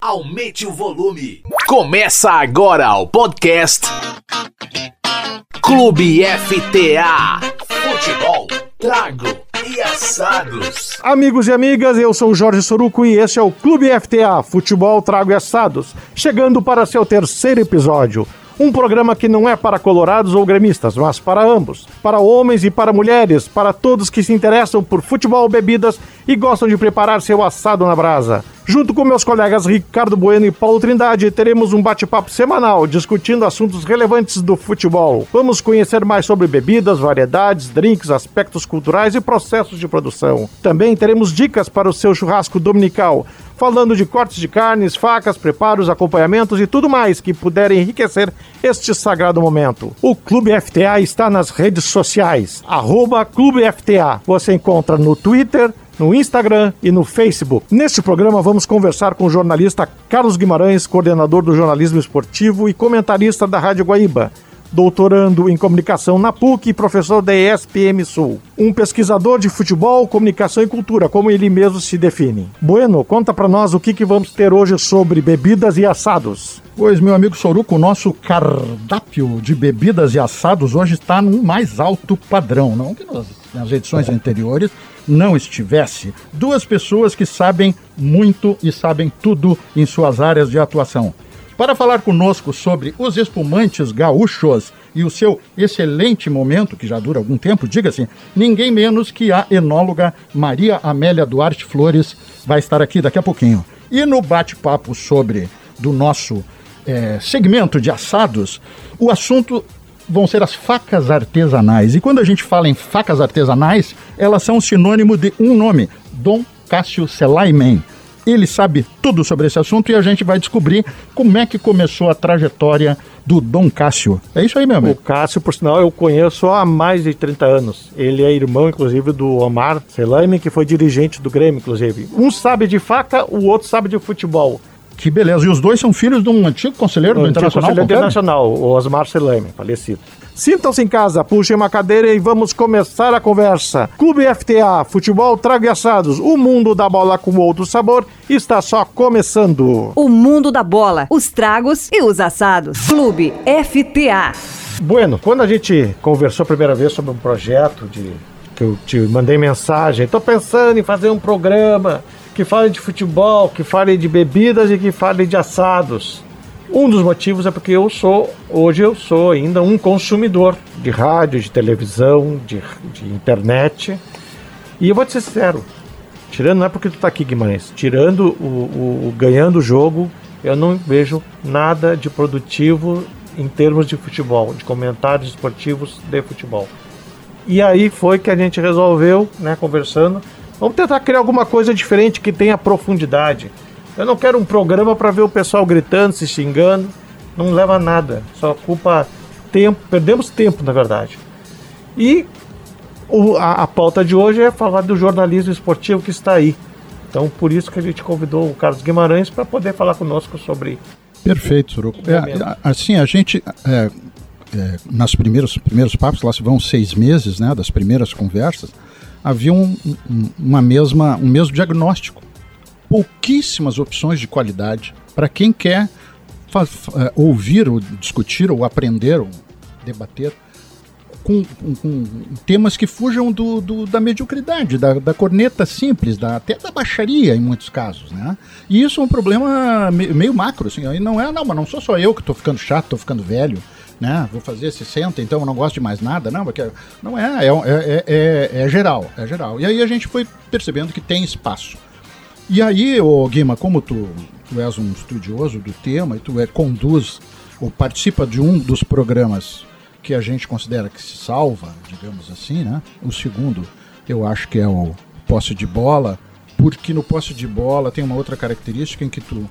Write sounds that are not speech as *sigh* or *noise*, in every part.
Aumente o volume. Começa agora o podcast Clube FTA. Futebol, trago e assados. Amigos e amigas, eu sou Jorge Soruco e este é o Clube FTA Futebol, Trago e Assados, chegando para seu terceiro episódio. Um programa que não é para colorados ou gremistas, mas para ambos. Para homens e para mulheres, para todos que se interessam por futebol, bebidas e gostam de preparar seu assado na brasa. Junto com meus colegas Ricardo Bueno e Paulo Trindade, teremos um bate-papo semanal discutindo assuntos relevantes do futebol. Vamos conhecer mais sobre bebidas, variedades, drinks, aspectos culturais e processos de produção. Também teremos dicas para o seu churrasco dominical, falando de cortes de carnes, facas, preparos, acompanhamentos e tudo mais que puder enriquecer este sagrado momento. O Clube FTA está nas redes sociais, arroba Clube FTA. Você encontra no Twitter, no Instagram e no Facebook. Neste programa vamos conversar com o jornalista Carlos Guimarães, coordenador do jornalismo esportivo e comentarista da Rádio Guaíba doutorando em comunicação na PUC e professor da ESPM Sul. Um pesquisador de futebol, comunicação e cultura, como ele mesmo se define. Bueno, conta para nós o que, que vamos ter hoje sobre bebidas e assados. Pois, meu amigo Soruco, o nosso cardápio de bebidas e assados hoje está num mais alto padrão, não que nós, nas edições anteriores não estivesse. Duas pessoas que sabem muito e sabem tudo em suas áreas de atuação. Para falar conosco sobre os espumantes gaúchos e o seu excelente momento, que já dura algum tempo, diga-se, ninguém menos que a enóloga Maria Amélia Duarte Flores vai estar aqui daqui a pouquinho. E no bate-papo sobre do nosso é, segmento de assados, o assunto vão ser as facas artesanais. E quando a gente fala em facas artesanais, elas são sinônimo de um nome, Dom Cássio Selaimen ele sabe tudo sobre esse assunto e a gente vai descobrir como é que começou a trajetória do Dom Cássio. É isso aí, meu amigo. O Cássio, por sinal, eu conheço há mais de 30 anos. Ele é irmão, inclusive, do Omar Selaime, que foi dirigente do Grêmio, inclusive. Um sabe de faca, o outro sabe de futebol. Que beleza. E os dois são filhos de um antigo conselheiro do, do Internacional? Conselheiro Internacional, o Osmar Selaime, falecido. Sintam-se em casa, puxem uma cadeira e vamos começar a conversa. Clube FTA, futebol trago assados, o mundo da bola com outro sabor está só começando. O mundo da bola, os tragos e os assados. Clube FTA. Bueno, quando a gente conversou a primeira vez sobre um projeto de que eu te mandei mensagem, estou pensando em fazer um programa que fale de futebol, que fale de bebidas e que fale de assados. Um dos motivos é porque eu sou, hoje eu sou ainda um consumidor de rádio, de televisão, de, de internet. E eu vou te ser sincero, tirando, não é porque tu tá aqui, Guimarães, tirando o, o, o ganhando o jogo, eu não vejo nada de produtivo em termos de futebol, de comentários esportivos de futebol. E aí foi que a gente resolveu, né, conversando, vamos tentar criar alguma coisa diferente que tenha profundidade eu não quero um programa para ver o pessoal gritando, se xingando. Não leva a nada. Só ocupa tempo. Perdemos tempo, na verdade. E o, a, a pauta de hoje é falar do jornalismo esportivo que está aí. Então, por isso que a gente convidou o Carlos Guimarães para poder falar conosco sobre. Perfeito, Suruco. É, assim, a gente. É, é, nas primeiros, primeiros papos, lá se vão seis meses, né, das primeiras conversas, havia um, um, uma mesma, um mesmo diagnóstico pouquíssimas opções de qualidade para quem quer uh, ouvir ou discutir ou aprender ou debater com, com, com temas que fujam do, do, da mediocridade, da, da, corneta simples, da, até da baixaria em muitos casos, né? E isso é um problema meio, meio macro, assim, aí não é, não, mas não sou só eu que estou ficando chato, estou ficando velho, né? Vou fazer 60, então eu não gosto de mais nada, não, porque não é, é, é, é, é geral, é geral. E aí a gente foi percebendo que tem espaço. E aí, ô Guima, como tu, tu és um estudioso do tema e tu é, conduz ou participa de um dos programas que a gente considera que se salva, digamos assim, né? O segundo, eu acho que é o posse de bola, porque no posse de bola tem uma outra característica em que tu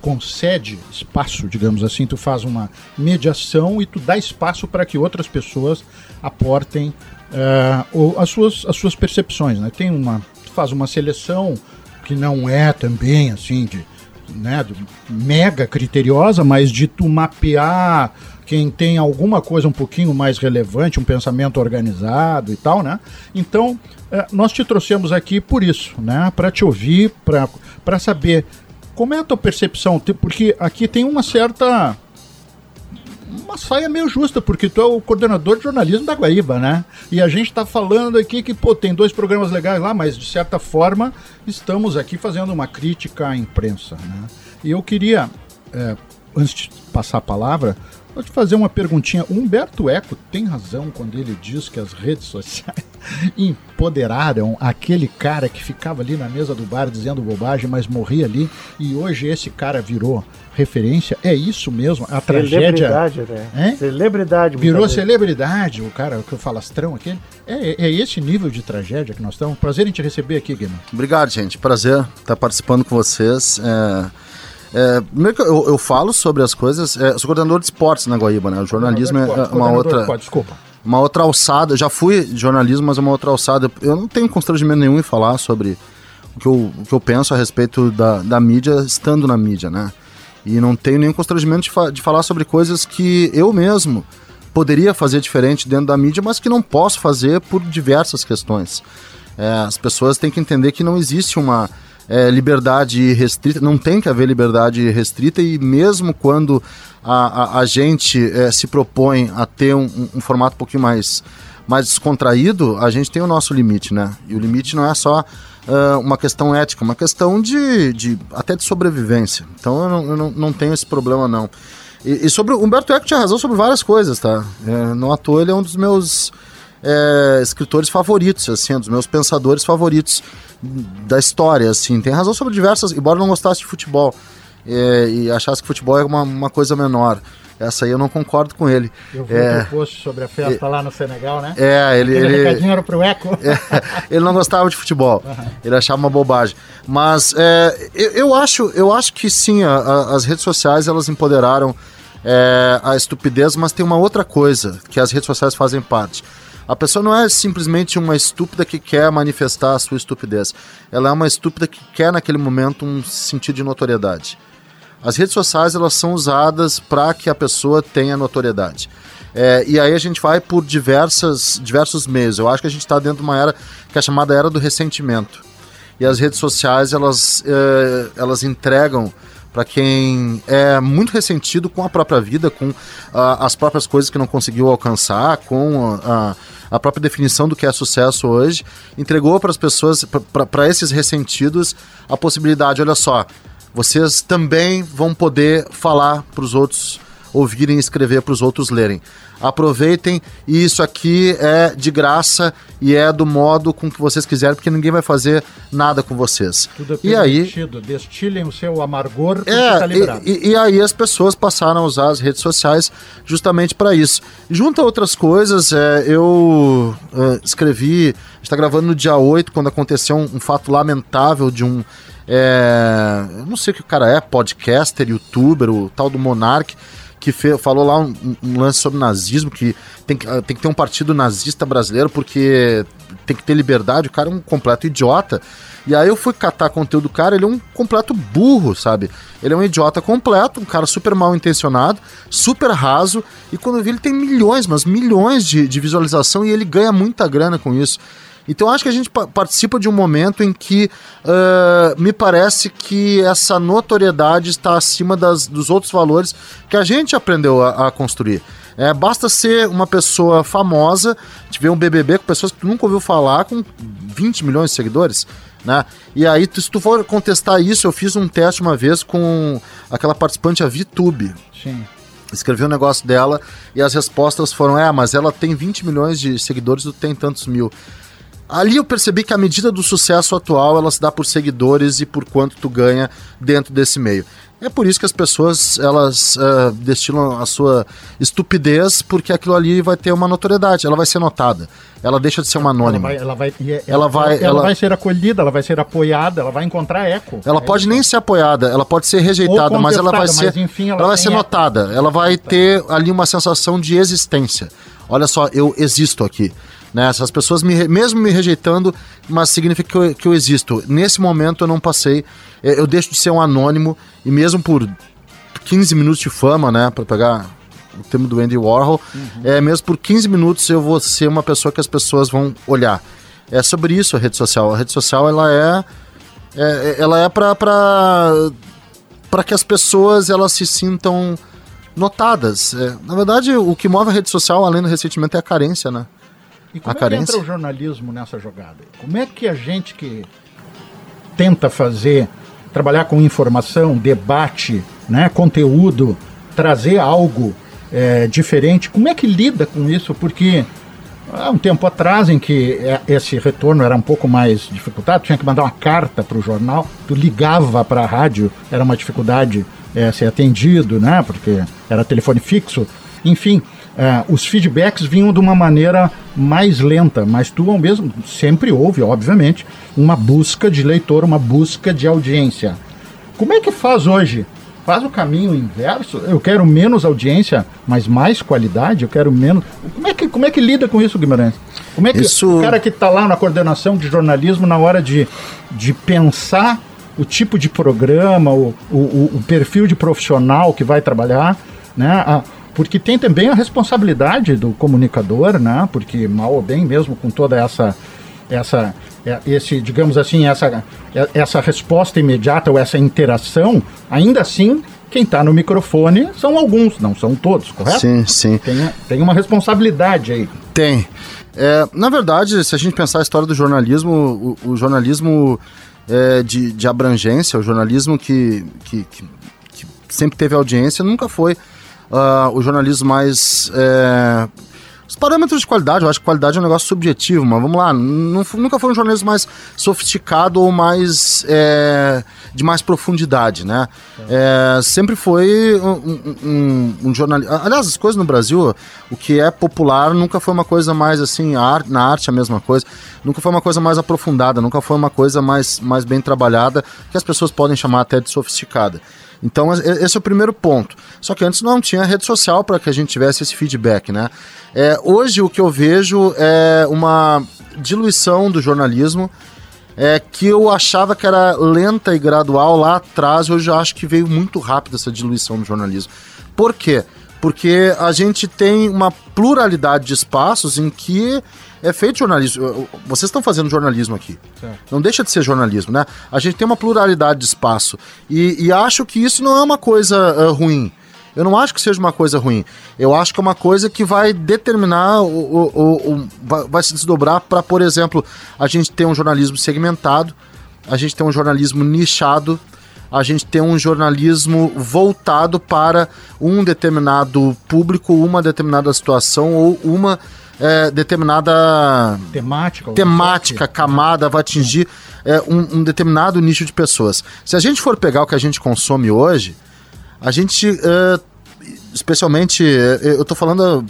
concede espaço, digamos assim, tu faz uma mediação e tu dá espaço para que outras pessoas aportem uh, as, suas, as suas percepções, né? Tem uma, tu faz uma seleção que não é também assim de, né, mega criteriosa, mas de tu mapear quem tem alguma coisa um pouquinho mais relevante, um pensamento organizado e tal, né? Então, é, nós te trouxemos aqui por isso, né? Para te ouvir, para saber como é a tua percepção? Porque aqui tem uma certa uma saia meio justa, porque tu é o coordenador de jornalismo da Guaíba, né? E a gente está falando aqui que, pô, tem dois programas legais lá, mas de certa forma estamos aqui fazendo uma crítica à imprensa, né? E eu queria, é, antes de passar a palavra, Vou te fazer uma perguntinha. O Humberto Eco tem razão quando ele diz que as redes sociais empoderaram aquele cara que ficava ali na mesa do bar dizendo bobagem, mas morria ali, e hoje esse cara virou referência? É isso mesmo? A tragédia. Celebridade, né? Celebridade. Virou celebridade, o cara que o falastrão aquele. É, é esse nível de tragédia que nós estamos. Prazer em te receber aqui, Guilherme. Obrigado, gente. Prazer estar participando com vocês. É é, eu, eu, falo sobre as coisas. É, sou coordenador de esportes na Guaíba, né? O jornalismo é, é uma outra. desculpa. Uma outra alçada. Já fui jornalismo, mas é uma outra alçada. Eu não tenho constrangimento nenhum em falar sobre o que eu, o que eu penso a respeito da, da mídia estando na mídia, né? E não tenho nenhum constrangimento de, fa de falar sobre coisas que eu mesmo poderia fazer diferente dentro da mídia, mas que não posso fazer por diversas questões. É, as pessoas têm que entender que não existe uma é, liberdade restrita, não tem que haver liberdade restrita e mesmo quando a, a, a gente é, se propõe a ter um, um, formato um pouquinho mais, mais descontraído, a gente tem o nosso limite, né? E o limite não é só uh, uma questão ética, é uma questão de, de até de sobrevivência. Então eu não, eu não, não tenho esse problema não. E, e sobre o Humberto Eco tinha razão sobre várias coisas, tá? É, não à toa ele é um dos meus é, escritores favoritos, assim, um dos meus pensadores favoritos da história, assim. Tem razão sobre diversas, embora não gostasse de futebol é, e achasse que futebol é uma, uma coisa menor. Essa aí eu não concordo com ele. Eu vi é, um post sobre a festa é, lá no Senegal, né? É, ele. Aquele ele recadinho era pro Eco. *laughs* É, ele não gostava de futebol. Uhum. Ele achava uma bobagem. Mas é, eu, eu, acho, eu acho que sim, a, a, as redes sociais elas empoderaram é, a estupidez, mas tem uma outra coisa que as redes sociais fazem parte. A pessoa não é simplesmente uma estúpida que quer manifestar a sua estupidez. Ela é uma estúpida que quer naquele momento um sentido de notoriedade. As redes sociais elas são usadas para que a pessoa tenha notoriedade. É, e aí a gente vai por diversas, diversos meios. Eu acho que a gente está dentro de uma era que é chamada era do ressentimento. E as redes sociais elas, é, elas entregam para quem é muito ressentido com a própria vida, com as próprias coisas que não conseguiu alcançar, com uh, a própria definição do que é sucesso hoje, entregou para as pessoas, para esses ressentidos, a possibilidade: olha só, vocês também vão poder falar para os outros ouvirem e escrever para os outros lerem. Aproveitem e isso aqui é de graça e é do modo com que vocês quiserem, porque ninguém vai fazer nada com vocês. Tudo é e aí destilem o seu amargor é, tá e, e, e, aí as pessoas passaram a usar as redes sociais justamente para isso. Junto a outras coisas, é, eu é, escrevi, está gravando no dia 8, quando aconteceu um, um fato lamentável de um é, não sei o que o cara é, podcaster, youtuber, o tal do Monark, que falou lá um, um, lance sobre nazismo, que tem, que tem que ter um partido nazista brasileiro porque tem que ter liberdade. O cara é um completo idiota. E aí eu fui catar conteúdo do cara, ele é um completo burro, sabe? Ele é um idiota completo, um cara super mal intencionado, super raso, e quando eu vi ele tem milhões, mas milhões de, de visualização e ele ganha muita grana com isso. Então acho que a gente participa de um momento em que uh, me parece que essa notoriedade está acima das, dos outros valores que a gente aprendeu a, a construir. É, basta ser uma pessoa famosa, te ver um BBB com pessoas que tu nunca ouviu falar, com 20 milhões de seguidores, né? E aí, se tu for contestar isso, eu fiz um teste uma vez com aquela participante, a VTube. Sim escrevi um negócio dela e as respostas foram: é, mas ela tem 20 milhões de seguidores, tu tem tantos mil. Ali eu percebi que a medida do sucesso atual ela se dá por seguidores e por quanto tu ganha dentro desse meio. É por isso que as pessoas elas uh, destilam a sua estupidez, porque aquilo ali vai ter uma notoriedade, ela vai ser notada. Ela deixa de ser uma anônima. Ela vai, ela vai, ela, ela vai, ela, ela vai ser acolhida, ela vai ser apoiada, ela vai encontrar eco. Ela é pode isso. nem ser apoiada, ela pode ser rejeitada, mas ela vai ser, enfim, ela, ela vai ser notada. Ela vai ter ali uma sensação de existência. Olha só, eu existo aqui. Né? Essas pessoas, me, mesmo me rejeitando, mas significa que eu, que eu existo. Nesse momento eu não passei, é, eu deixo de ser um anônimo, e mesmo por 15 minutos de fama, né, para pegar o termo do Andy Warhol, uhum. é, mesmo por 15 minutos eu vou ser uma pessoa que as pessoas vão olhar. É sobre isso a rede social. A rede social, ela é, é ela é para para que as pessoas elas se sintam notadas. É, na verdade, o que move a rede social, além do ressentimento, é a carência, né? E como a é carência. entra o jornalismo nessa jogada? Como é que a gente que tenta fazer, trabalhar com informação, debate, né, conteúdo, trazer algo é, diferente, como é que lida com isso? Porque há um tempo atrás, em que é, esse retorno era um pouco mais dificultado, tinha que mandar uma carta para o jornal, tu ligava para a rádio, era uma dificuldade é, ser atendido, né? Porque era telefone fixo. Enfim, é, os feedbacks vinham de uma maneira mais lenta, mas tu ao mesmo sempre houve, obviamente, uma busca de leitor, uma busca de audiência. Como é que faz hoje? Faz o caminho inverso? Eu quero menos audiência, mas mais qualidade? Eu quero menos. Como é que, como é que lida com isso, Guimarães? Como é que isso... o cara que está lá na coordenação de jornalismo, na hora de, de pensar o tipo de programa, o, o, o perfil de profissional que vai trabalhar, né? A, porque tem também a responsabilidade do comunicador, né? Porque mal ou bem, mesmo com toda essa essa é, esse digamos assim essa é, essa resposta imediata ou essa interação, ainda assim quem está no microfone são alguns, não são todos, correto? Sim, sim. Tem, tem uma responsabilidade aí. Tem. É, na verdade, se a gente pensar a história do jornalismo, o, o jornalismo é, de, de, abrangência, o jornalismo que, que, que, que, sempre teve audiência, nunca foi uh, o jornalismo mais. É, os parâmetros de qualidade, eu acho que qualidade é um negócio subjetivo, mas vamos lá, não, nunca foi um jornalismo mais sofisticado ou mais é, de mais profundidade, né? É, sempre foi um, um, um jornalismo. Aliás, as coisas no Brasil, o que é popular nunca foi uma coisa mais assim, na arte a mesma coisa, nunca foi uma coisa mais aprofundada, nunca foi uma coisa mais, mais bem trabalhada, que as pessoas podem chamar até de sofisticada. Então, esse é o primeiro ponto. Só que antes não tinha rede social para que a gente tivesse esse feedback, né? É, hoje, o que eu vejo é uma diluição do jornalismo é, que eu achava que era lenta e gradual lá atrás, hoje eu acho que veio muito rápido essa diluição do jornalismo. Por quê? Porque a gente tem uma pluralidade de espaços em que é feito jornalismo. Vocês estão fazendo jornalismo aqui. Certo. Não deixa de ser jornalismo, né? A gente tem uma pluralidade de espaço. E, e acho que isso não é uma coisa uh, ruim. Eu não acho que seja uma coisa ruim. Eu acho que é uma coisa que vai determinar, o, o, o vai, vai, se desdobrar para, por exemplo, a gente ter um jornalismo segmentado, a gente ter um jornalismo nichado, a gente ter um jornalismo voltado para um determinado público, uma determinada situação ou uma é, determinada temática, temática camada, vai atingir é, um, um, determinado nicho de pessoas. Se a gente for pegar o que a gente consome hoje, a gente, é, especialmente, é, eu estou falando,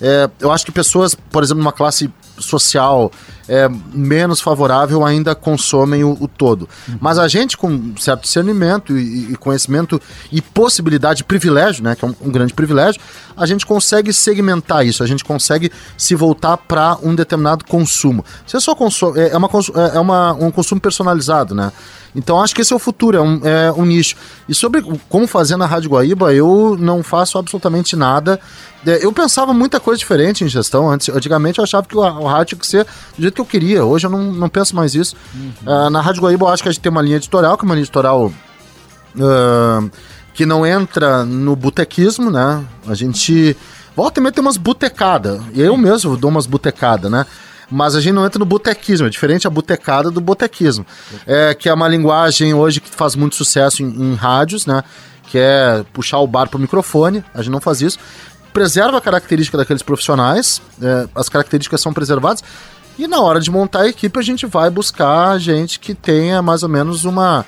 é, eu acho que pessoas, por exemplo, numa classe social é, menos favorável ainda consomem o, o todo. Uhum. Mas a gente, com certo discernimento e, e, conhecimento e possibilidade, privilégio, né, que é um, um, grande privilégio, a gente consegue segmentar isso, a gente consegue se voltar para um determinado consumo. Você só consome, é, é, uma, é, é uma, um consumo personalizado, né? Então acho que esse é o futuro, é um, é um nicho. E sobre como fazer na Rádio Guaíba, eu não faço absolutamente nada. É, eu pensava muita coisa diferente em gestão. Antes, antigamente eu achava que o, rádio tinha que ser jeito que eu queria. Hoje eu não, não penso mais isso. Uhum. Uh, na Rádio Guaíba eu acho que a gente tem uma linha editorial, que é uma linha editorial. Uh, que não entra no botequismo, né? A gente volta e meia tem umas botecadas. Eu mesmo dou umas botecadas, né? mas a gente não entra no botequismo, é diferente a botecada do botequismo, é, que é uma linguagem hoje que faz muito sucesso em, em rádios, né? Que é puxar o bar pro microfone, a gente não faz isso. Preserva a característica daqueles profissionais, é, as características são preservadas, e na hora de montar a equipe a gente vai buscar gente que tenha mais ou menos uma,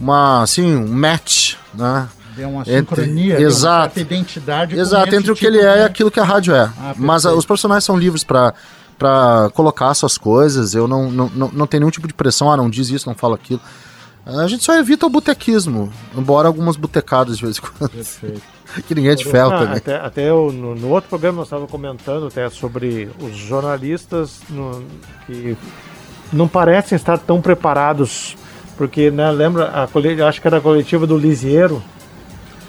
uma assim, um match, né? Deu uma sincronia, entre, exato, uma identidade. Exato, entre o que tipo ele é e aquilo que a rádio é. Ah, Mas a, os profissionais são livres para para colocar suas coisas. Eu não, não, não, não tenho nenhum tipo de pressão, ah, não diz isso, não fala aquilo. A gente só evita o botequismo, embora algumas botecadas de vez em quando. Perfeito. *laughs* que ninguém é de ferro também. Até, até eu, no, no, outro programa nós estávamos comentando até sobre os jornalistas no, que não parecem estar tão preparados, porque, né, lembra, a, acho que era a coletiva do Lisiero,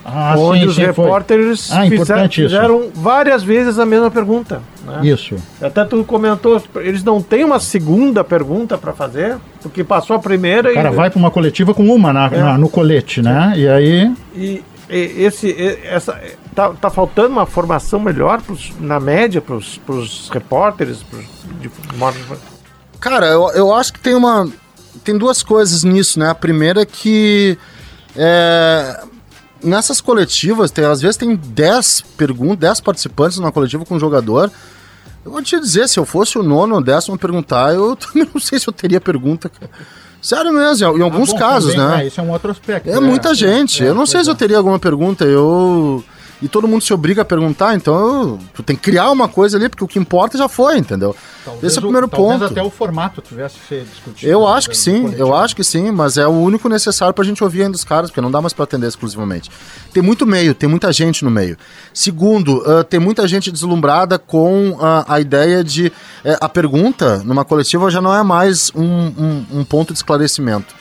Ah, onde sim, os sim, repórteres Ah, fizer- importante isso. fizeram várias vezes a mesma pergunta. né? Isso. Até tu comentou, eles não têm uma segunda pergunta para fazer, porque passou a primeira O cara e, vai para uma coletiva com uma na- É. na- no colete, né? E aí. e esse, essa, tá, tá faltando uma formação melhor pros- na média para os repórteres, pros, de Cara, eu, eu acho que tem uma. Tem duas coisas nisso, né? A primeira é que. é, nessas coletivas, tem, às vezes tem 10 perguntas, 10 participantes numa coletiva com um jogador. Eu vou te dizer, se eu fosse o nono ou décimo perguntar, eu *laughs* também não sei se eu teria pergunta, cara. Sério mesmo, em alguns Ah, bom, casos, também, né? ah, esse é um outro aspecto. É muita gente. é, eu não sei se eu é. teria alguma pergunta. Eu. E todo mundo se obriga a perguntar, então tu tem que criar uma coisa ali, porque o que importa já foi, entendeu? Talvez Esse é o primeiro talvez ponto. até o formato tivesse que ser discutido. Eu acho que no sim, coletivo. eu acho que sim, mas é o único necessário pra gente ouvir ainda os caras, porque não dá mais pra atender exclusivamente. Tem muito meio, tem muita gente no meio. Segundo, ah, tem muita gente deslumbrada com ah, a ideia de. eh, a pergunta numa coletiva já não é mais um, um- um ponto de esclarecimento.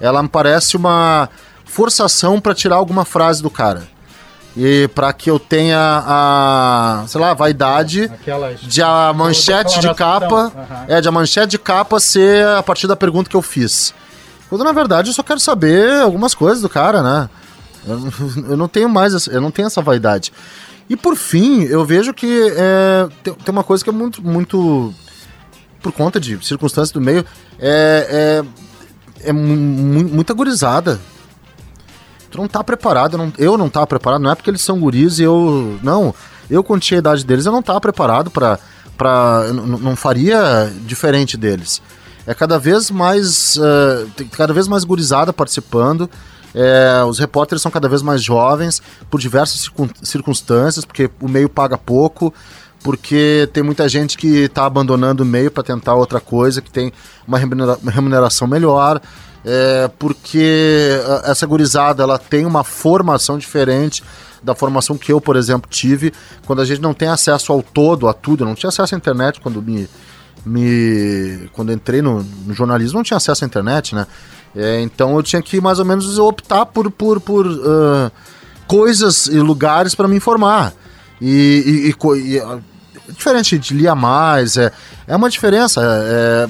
Ela me parece uma forçação pra tirar alguma frase do cara. E pra que eu tenha a, sei lá, a vaidade Aquela de a manchete de capa, Aham. é, de a manchete de capa ser a partir da pergunta que eu fiz. Quando na verdade eu só quero saber algumas coisas do cara, né? Eu, não- *laughs* eu não tenho mais, essa- eu não tenho essa vaidade. E por fim, eu vejo que é, tem, tem uma coisa que é muito, muito por conta de circunstâncias do meio, é, é, é mu- mu- muita gurizada. Tu não tá preparado, eu não, eu não tava preparado, não é porque eles são guris e eu. Não, eu quando tinha a idade deles, eu não tava preparado pra eu não, faria diferente deles. É cada vez mais. tem cada vez mais gurizada participando. eh, os repórteres são cada vez mais jovens, por diversas circun- circunstâncias, porque o meio paga pouco, porque tem muita gente que está abandonando o meio para tentar outra coisa, que tem uma remuneração melhor, é, porque essa gurizada ela tem uma formação diferente da formação que eu, por exemplo, tive, quando a gente não tem acesso ao todo, a tudo, eu não tinha acesso à internet quando me, me quando entrei no, no jornalismo, não tinha acesso à internet, né? É, então eu tinha que mais ou menos optar por, por, por ah, coisas e lugares para me informar. E, e- e e, ah, diferente de lia mais, é, é uma diferença. É,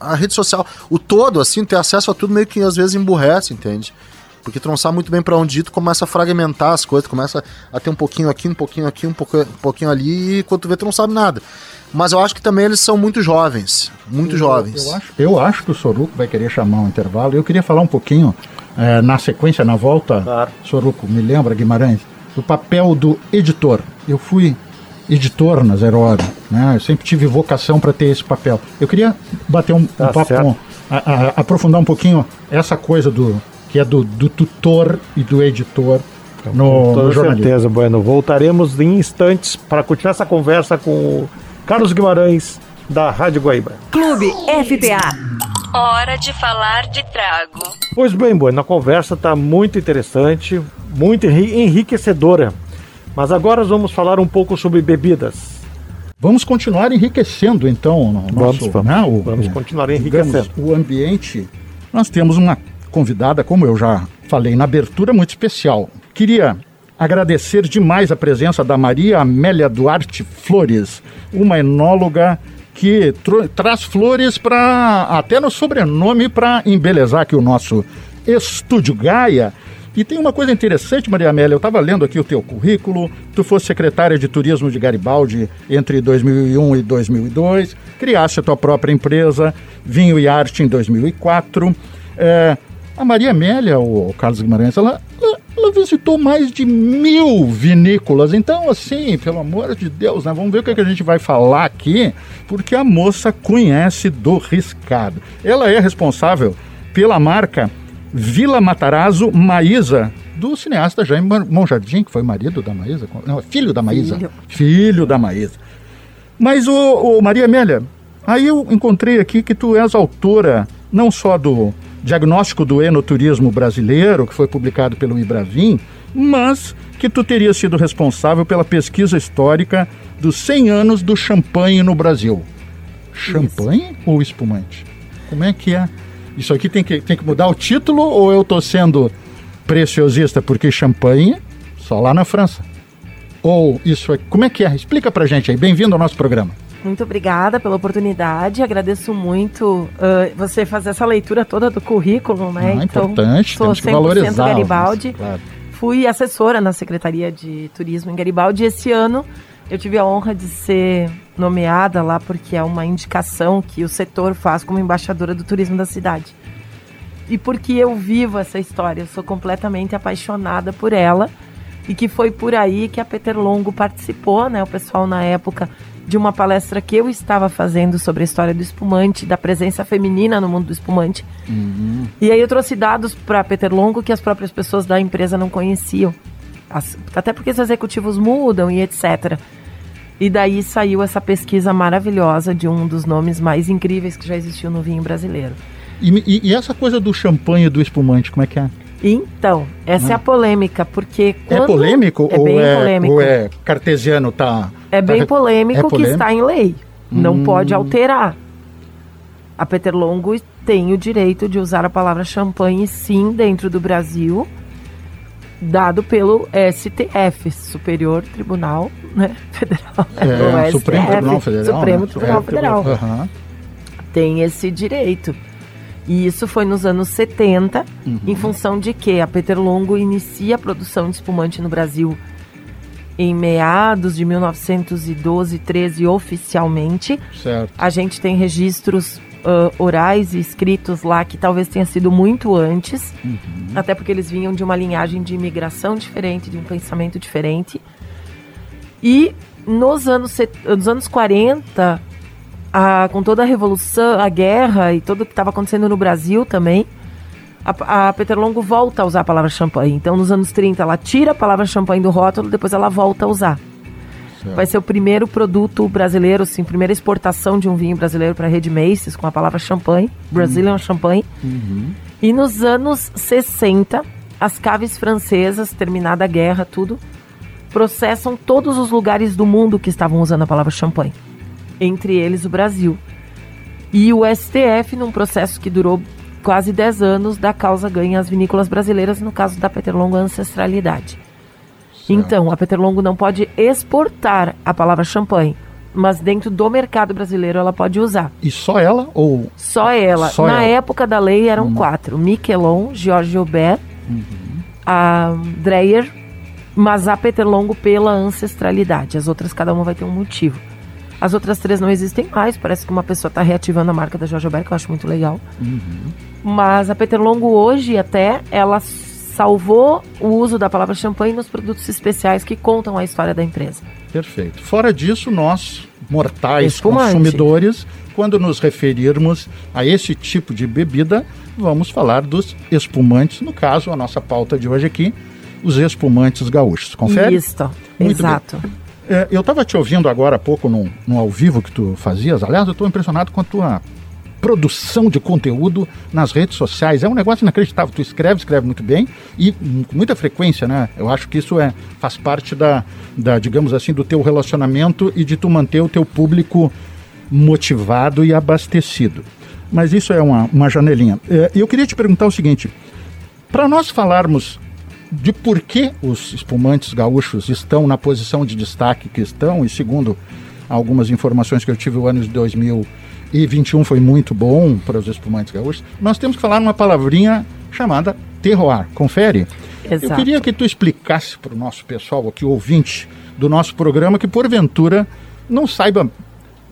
a rede social, o todo, assim, ter acesso a tudo meio que às vezes emburrece, entende? Porque tu não sabe muito bem para onde ir, tu começa a fragmentar as coisas, tu começa a ter um pouquinho aqui, um pouquinho aqui, um, pouco, um pouquinho ali, e quando tu vê, tu não sabe nada. Mas eu acho que também eles são muito jovens, muito jovens. Eu acho, eu acho que o Soruco vai querer chamar um intervalo. Eu queria falar um pouquinho, eh, na sequência, na volta, Claro. Soruco, me lembra, Guimarães, do papel do editor. Eu fui editor na Zero Hora, né? Eu sempre tive vocação para ter esse papel. Eu queria bater um, um Tá papo, a- a- aprofundar um pouquinho essa coisa do que é do, do tutor e do editor no, Com no toda jornalismo. certeza, Bueno. Voltaremos em instantes para continuar essa conversa com o Carlos Guimarães, da Rádio Guaíba. Clube FTA. Hora de falar de trago. Pois bem, Bueno, a conversa está muito interessante, muito enri- enriquecedora. Mas agora vamos falar um pouco sobre bebidas. Vamos continuar enriquecendo, então, Vamos, nosso, vamos. né, o- Vamos continuar enriquecendo. o ambiente. Nós temos uma convidada, como eu já falei na abertura, muito especial. Queria agradecer demais a presença da Maria Amélia Duarte Flores, uma enóloga que traz flores para até no sobrenome para embelezar aqui o nosso estúdio Gaia. E tem uma coisa interessante, Maria Amélia, eu estava lendo aqui o teu currículo, tu fosse secretária de turismo de Garibaldi entre 2001 e 2002, criaste a tua própria empresa, Vinho e Arte em 2004. É, a Maria Amélia, o Carlos Guimarães, ela, ela, ela visitou mais de mil vinícolas, então assim, pelo amor de Deus, né? vamos ver o que, é que a gente vai falar aqui, porque a moça conhece do riscado. Ela é responsável pela marca Vila Matarazzo Maísa, do cineasta Jaime Monjardim, que foi marido da Maísa, não, filho da Maísa. Filho. Filho da Maísa. Mas, o, Maria Amélia, aí eu encontrei aqui que tu és autora não só do Diagnóstico do Enoturismo Brasileiro, que foi publicado pelo Ibravim, mas que tu teria sido responsável pela pesquisa histórica dos 100 anos do champanhe no Brasil. Champanhe ou espumante? Como é que é? Isso aqui tem que, tem que mudar o título ou eu estou sendo preciosista? Porque champanhe Só lá na França. Ou isso é. Como é que é? Explica pra gente aí. Bem-vindo ao nosso programa. Muito obrigada pela oportunidade. Agradeço muito uh, você fazer essa leitura toda do currículo, né? Ah, importante, sou temos que 100% valorizar. Garibaldi. Claro. Fui assessora na Secretaria de Turismo em Garibaldi esse ano eu tive a honra de ser nomeada lá porque é uma indicação que o setor faz como embaixadora do turismo da cidade. E porque eu vivo essa história, eu sou completamente apaixonada por ela e que foi por aí que a Peter Longo participou, né? O pessoal na época de uma palestra que eu estava fazendo sobre a história do espumante, da presença feminina no mundo do espumante. E aí eu trouxe dados para Peter Longo que as próprias pessoas da empresa não conheciam. As- até porque os executivos mudam e etc. E daí saiu essa pesquisa maravilhosa de um dos nomes mais incríveis que já existiu no vinho brasileiro. E, e- e essa coisa do champanhe e do espumante, como é que é? Então, essa é a polêmica, porque é quando... polêmico, É ou, bem é, polêmico. ou é cartesiano, tá? É bem tá- polêmico é que polêmico? está em lei. Não Hum. pode alterar. A Peter Longo tem o direito de usar a palavra champanhe, sim, dentro do Brasil, dado pelo STF, Superior Tribunal né, *laughs* Federal. É, O Supremo STF, Tribunal Federal. Supremo né? Tribunal É, Federal Aham. tem esse direito. E isso foi nos anos 70, em função de que a Peter Longo inicia a produção de espumante no Brasil em meados de 1912, 13 oficialmente. Certo. A gente tem registros ah, orais e escritos lá que talvez tenha sido muito antes, até porque eles vinham de uma linhagem de imigração diferente, de um pensamento diferente. E nos anos, nos anos 40, a- com toda a revolução, a guerra e tudo que estava acontecendo no Brasil também, a, a Peter Longo volta a usar a palavra champanhe. Então, nos anos 30, ela tira a palavra champanhe do rótulo, depois ela volta a usar. Vai ser o primeiro produto brasileiro, sim, primeira exportação de um vinho brasileiro para a rede Macy's com a palavra champanhe, Brazilian Champagne. E nos anos 60, as caves francesas, terminada a guerra, tudo, processam todos os lugares do mundo que estavam usando a palavra champanhe, entre eles o Brasil. E o STF, num processo que durou quase 10 anos, da causa ganha as vinícolas brasileiras, no caso da Peter Longo, a ancestralidade. Então, a Peter Longo não pode exportar a palavra champanhe, mas dentro do mercado brasileiro ela pode usar. E só ela ou Só ela. Só Na ela. Uhum. época da lei eram quatro: Miquelon, George Aubert, a Dreyer, mas a Peter Longo pela ancestralidade. As outras, cada uma vai ter um motivo. As outras três não existem mais. Parece que uma pessoa está reativando a marca da George Aubert, que eu acho muito legal. Uhum. Mas a Peter Longo hoje até, ela salvou o uso da palavra champanhe nos produtos especiais que contam a história da empresa. Perfeito. Fora disso, nós, mortais Espumante. consumidores, quando nos referirmos a esse tipo de bebida, vamos falar dos espumantes. No caso, a nossa pauta de hoje aqui, os espumantes gaúchos. Confere? Isso, Muito exato. É, eu estava te ouvindo agora há pouco no, no ao vivo que tu fazias. Aliás, eu estou impressionado com a tua produção de conteúdo nas redes sociais. É um negócio inacreditável. Tu escreve, escreve muito bem e com muita frequência, né? Eu acho que isso é, faz parte da, da, digamos assim, do teu relacionamento e de tu manter o teu público motivado e abastecido. Mas isso é uma, uma janelinha. É, eu queria te perguntar o seguinte: para nós falarmos de por que os espumantes gaúchos estão na posição de destaque que estão, e segundo algumas informações que eu tive, o ano de 2021 foi muito bom para os espumantes gaúchos, nós temos que falar uma palavrinha chamada terroir. Confere? Eu Exato. queria que tu explicasse para o nosso pessoal aqui, ouvinte do nosso programa, que porventura não saiba,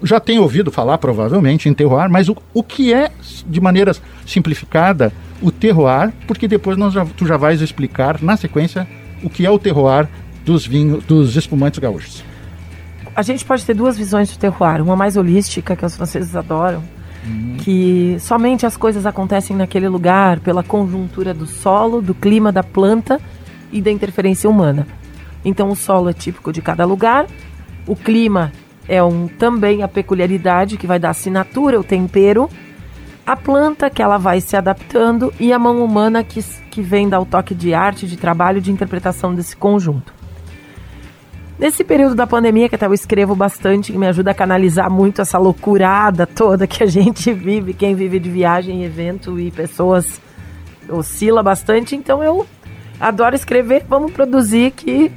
já tem ouvido falar provavelmente em terroir, mas o, o que é, de maneira simplificada, o terroir, porque depois nós já, tu já vais explicar na sequência o que é o terroir dos vinhos, dos espumantes gaúchos. A gente pode ter duas visões do terroir. Uma mais holística, que os franceses adoram, que somente as coisas acontecem naquele lugar pela conjuntura do solo, do clima, da planta e da interferência humana. Então, o solo é típico de cada lugar, o clima é um, também a peculiaridade que vai dar a assinatura, o tempero, a planta que ela vai se adaptando e a mão humana que, que vem dar o toque de arte, de trabalho, de interpretação desse conjunto. Nesse período da pandemia, que até eu escrevo bastante, que me ajuda a canalizar muito essa loucurada toda que a *laughs* gente vive, quem vive de viagem, evento e pessoas oscila bastante, então eu adoro escrever, vamos produzir que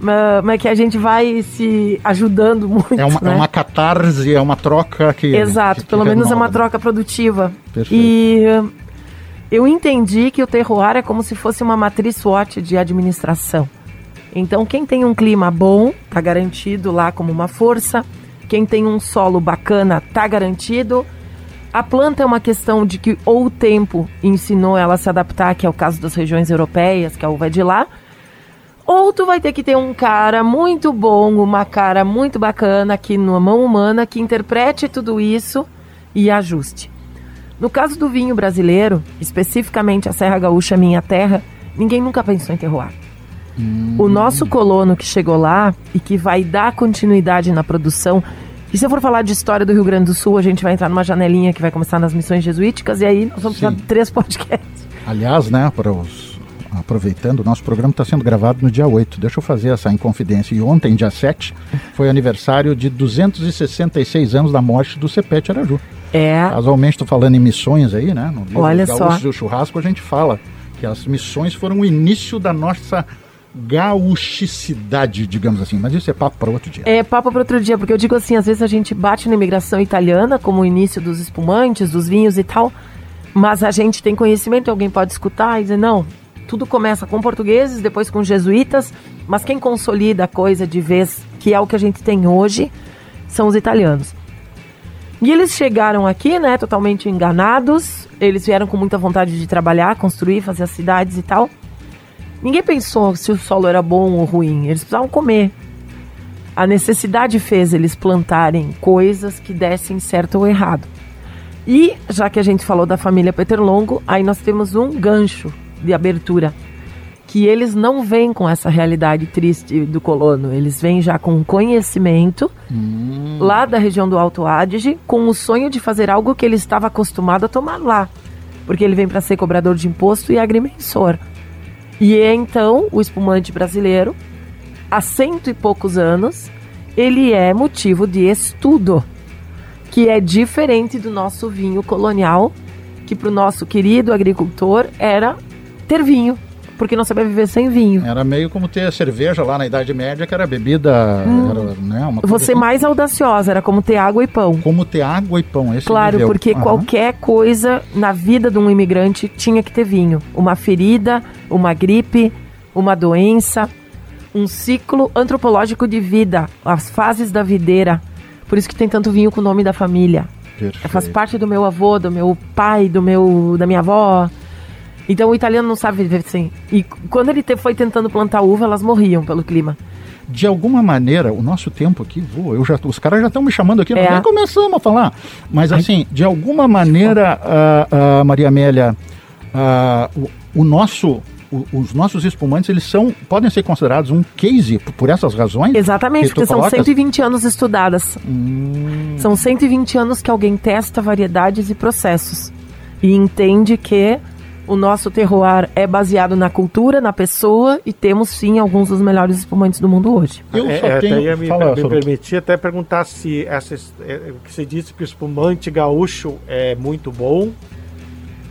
ma- mas que a gente vai se ajudando muito, É uma, né? é uma catarse, é uma troca que. Exato, que- que pelo menos é uma troca produtiva. Perfeito. E uh, eu entendi que o terroir é como se fosse uma matriz SWOT de administração. Então, quem tem um clima bom, tá garantido lá como uma força. Quem tem um solo bacana, tá garantido. A planta é uma questão de que ou o tempo ensinou ela a se adaptar, que é o caso das regiões europeias, que a uva é de lá, ou tu vai ter que ter um cara muito bom, uma cara muito bacana aqui na mão humana que interprete tudo isso e ajuste. No caso do vinho brasileiro, especificamente a Serra Gaúcha, minha terra, ninguém nunca pensou em terroir. O nosso colono que chegou lá e que vai dar continuidade na produção. E se eu for falar de história do Rio Grande do Sul, a gente vai entrar numa janelinha que vai começar nas missões jesuíticas e aí nós vamos precisar de três *laughs* podcasts. Aliás, né, para os. Aproveitando, o nosso programa está sendo gravado no dia 8. Deixa eu fazer essa inconfidência. E ontem, dia 7, foi aniversário de 266 anos da morte do Cepete Araju. É, Casualmente, estou falando em missões aí, né? No livro Olha Gaúchos só. do Churrasco, a gente fala que as missões foram o início da nossa gauchicidade, digamos assim. Mas isso é papo para outro dia. É papo para outro dia, porque eu digo assim, às vezes a gente bate na imigração italiana, como o início dos espumantes, dos vinhos e tal, mas a gente tem conhecimento, alguém pode escutar e dizer, não, tudo começa com portugueses, depois com jesuítas, mas quem consolida a coisa de vez, que é o que a gente tem hoje, são os italianos. E eles chegaram aqui, né, totalmente enganados, eles vieram com muita vontade de trabalhar, construir, fazer as cidades e tal. Ninguém pensou se o solo era bom ou ruim, eles precisavam comer. A necessidade fez eles plantarem coisas que dessem certo ou errado. E, já que a gente falou da família Peterlongo, aí nós temos um gancho de abertura. Que eles não vêm com essa realidade triste do colono, eles vêm já com conhecimento lá da região do Alto Adige, com o sonho de fazer algo que ele estava acostumado a tomar lá. Porque ele vem para ser cobrador de imposto e agrimensor. E é, então o espumante brasileiro, há cento e poucos anos, ele é motivo de estudo, que é diferente do nosso vinho colonial, que para o nosso querido agricultor era ter vinho, porque não sabia viver sem vinho. Era meio como ter cerveja lá na Idade Média, que era bebida. Era, né, Você assim. mais audaciosa, era como ter água e pão. Como ter água e pão. Esse Claro, nível. porque Aham. qualquer coisa na vida de um imigrante tinha que ter vinho. Uma ferida, uma gripe, uma doença, um ciclo antropológico de vida, as fases da videira. Por isso que tem tanto vinho com o nome da família. Perfeito. Faz parte do meu avô, do meu pai, do meu da minha avó. Então o italiano não sabe viver sem. E quando ele te- foi tentando plantar uva, elas morriam pelo clima. De alguma maneira, o nosso tempo aqui voa. Eu já, os caras já estão me chamando aqui, nós É. nem começamos a falar. Mas assim, de alguma maneira, ah, ah, Maria Amélia, ah, o, o nosso, o- os nossos espumantes, eles são, podem ser considerados um case por, essas razões? Exatamente, porque são colocas? 120 anos estudadas. São 120 anos que alguém testa variedades e processos. E entende que o nosso terroir é baseado na cultura, na pessoa, e temos sim alguns dos melhores espumantes do mundo hoje. Eu É, só é, tenho... até ia me, Fala, me permitir até perguntar se essa, é, o que você disse que o espumante gaúcho é muito bom,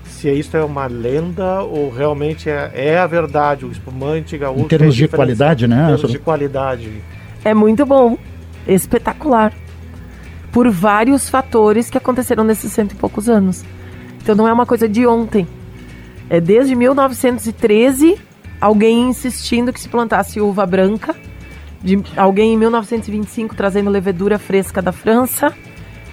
se isso é uma lenda ou realmente é, é a verdade, o espumante gaúcho. Em termos é de qualidade, né, Em termos de qualidade. É muito bom, espetacular. Por vários fatores que aconteceram nesses cento e poucos anos. Então não é uma coisa de ontem. É desde 1913 alguém insistindo que se plantasse uva branca, de alguém em 1925 trazendo levedura fresca da França,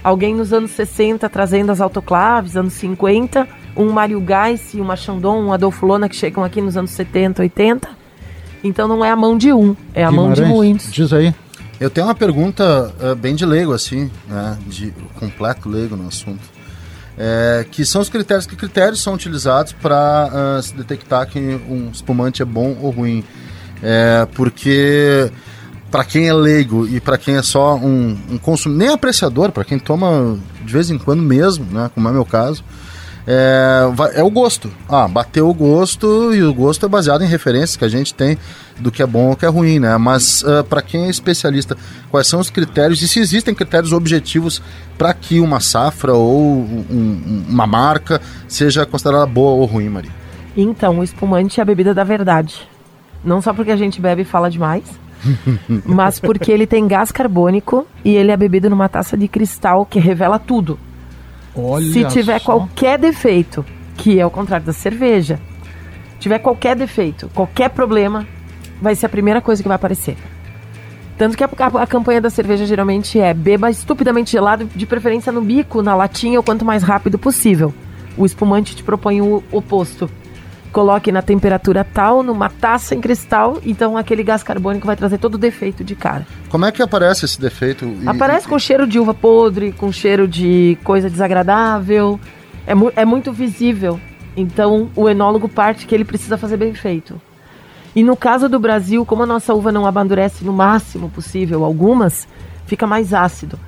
alguém nos anos 60 trazendo as autoclaves, anos 50, um Mário Geiss, uma Chandon, um Adolfo Lona que chegam aqui nos anos 70, 80. Então não é a mão de um, é a mão de Guimarães, muitos. Diz aí. Eu tenho uma pergunta eh, bem de leigo, assim, né? De completo leigo no assunto. É, que são os critérios, que critérios são utilizados para se detectar que um espumante é bom ou ruim? É, porque para quem é leigo e para quem é só um, um consumidor, nem apreciador, para quem toma de vez em quando mesmo, né, como é meu caso, é, é o gosto. Ah, bateu o gosto e o gosto é baseado em referências que a gente tem do que é bom ou que é ruim, né? Mas para quem é especialista, quais são os critérios e se existem critérios objetivos para que uma safra ou um- uma marca seja considerada boa ou ruim, Maria? Então, o espumante é a bebida da verdade. Não só porque a gente bebe e fala demais, *laughs* mas porque ele tem gás carbônico e ele é bebido numa taça de cristal que revela tudo. Olha Se tiver só. qualquer defeito, que é o contrário da cerveja, tiver qualquer defeito, qualquer problema, vai ser a primeira coisa que vai aparecer. Tanto que a, a- a campanha da cerveja geralmente é beba estupidamente gelado, de preferência no bico, na latinha, o quanto mais rápido possível. O espumante te propõe o oposto. Coloque na temperatura tal, numa taça em cristal, então aquele gás carbônico vai trazer todo o defeito de cara. Como é que aparece esse defeito? E- Aparece com cheiro de uva podre, com cheiro de coisa desagradável. É, mu- é muito visível. Então o enólogo parte que ele precisa fazer bem feito. E no caso do Brasil, como a nossa uva não amadurece no máximo possível, algumas, fica mais ácido.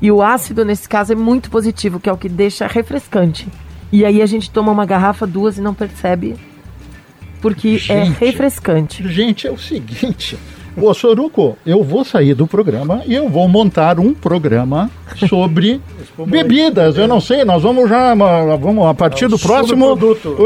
E o ácido, nesse caso, é muito positivo, que é o que deixa refrescante. E aí a gente toma uma garrafa, duas e não percebe, porque é Gente. refrescante. Gente, é o seguinte. Ô, Soruco, eu vou sair do programa e eu vou montar um programa sobre bebidas. Eu não sei, nós vamos já, vamos a partir do próximo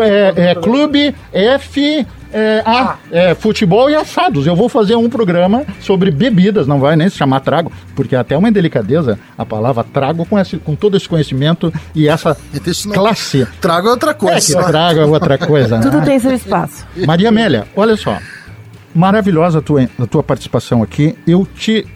é, é, Clube F é, A, é, futebol e assados. Eu vou fazer um programa sobre bebidas, não vai nem se chamar trago, porque é até uma indelicadeza a palavra trago com, esse, com todo esse conhecimento e essa Isso não- classe. Trago é outra É coisa. trago é outra coisa. Tudo né? tem seu espaço. Maria Amélia, olha só. Maravilhosa a tua, a tua participação aqui. Eu te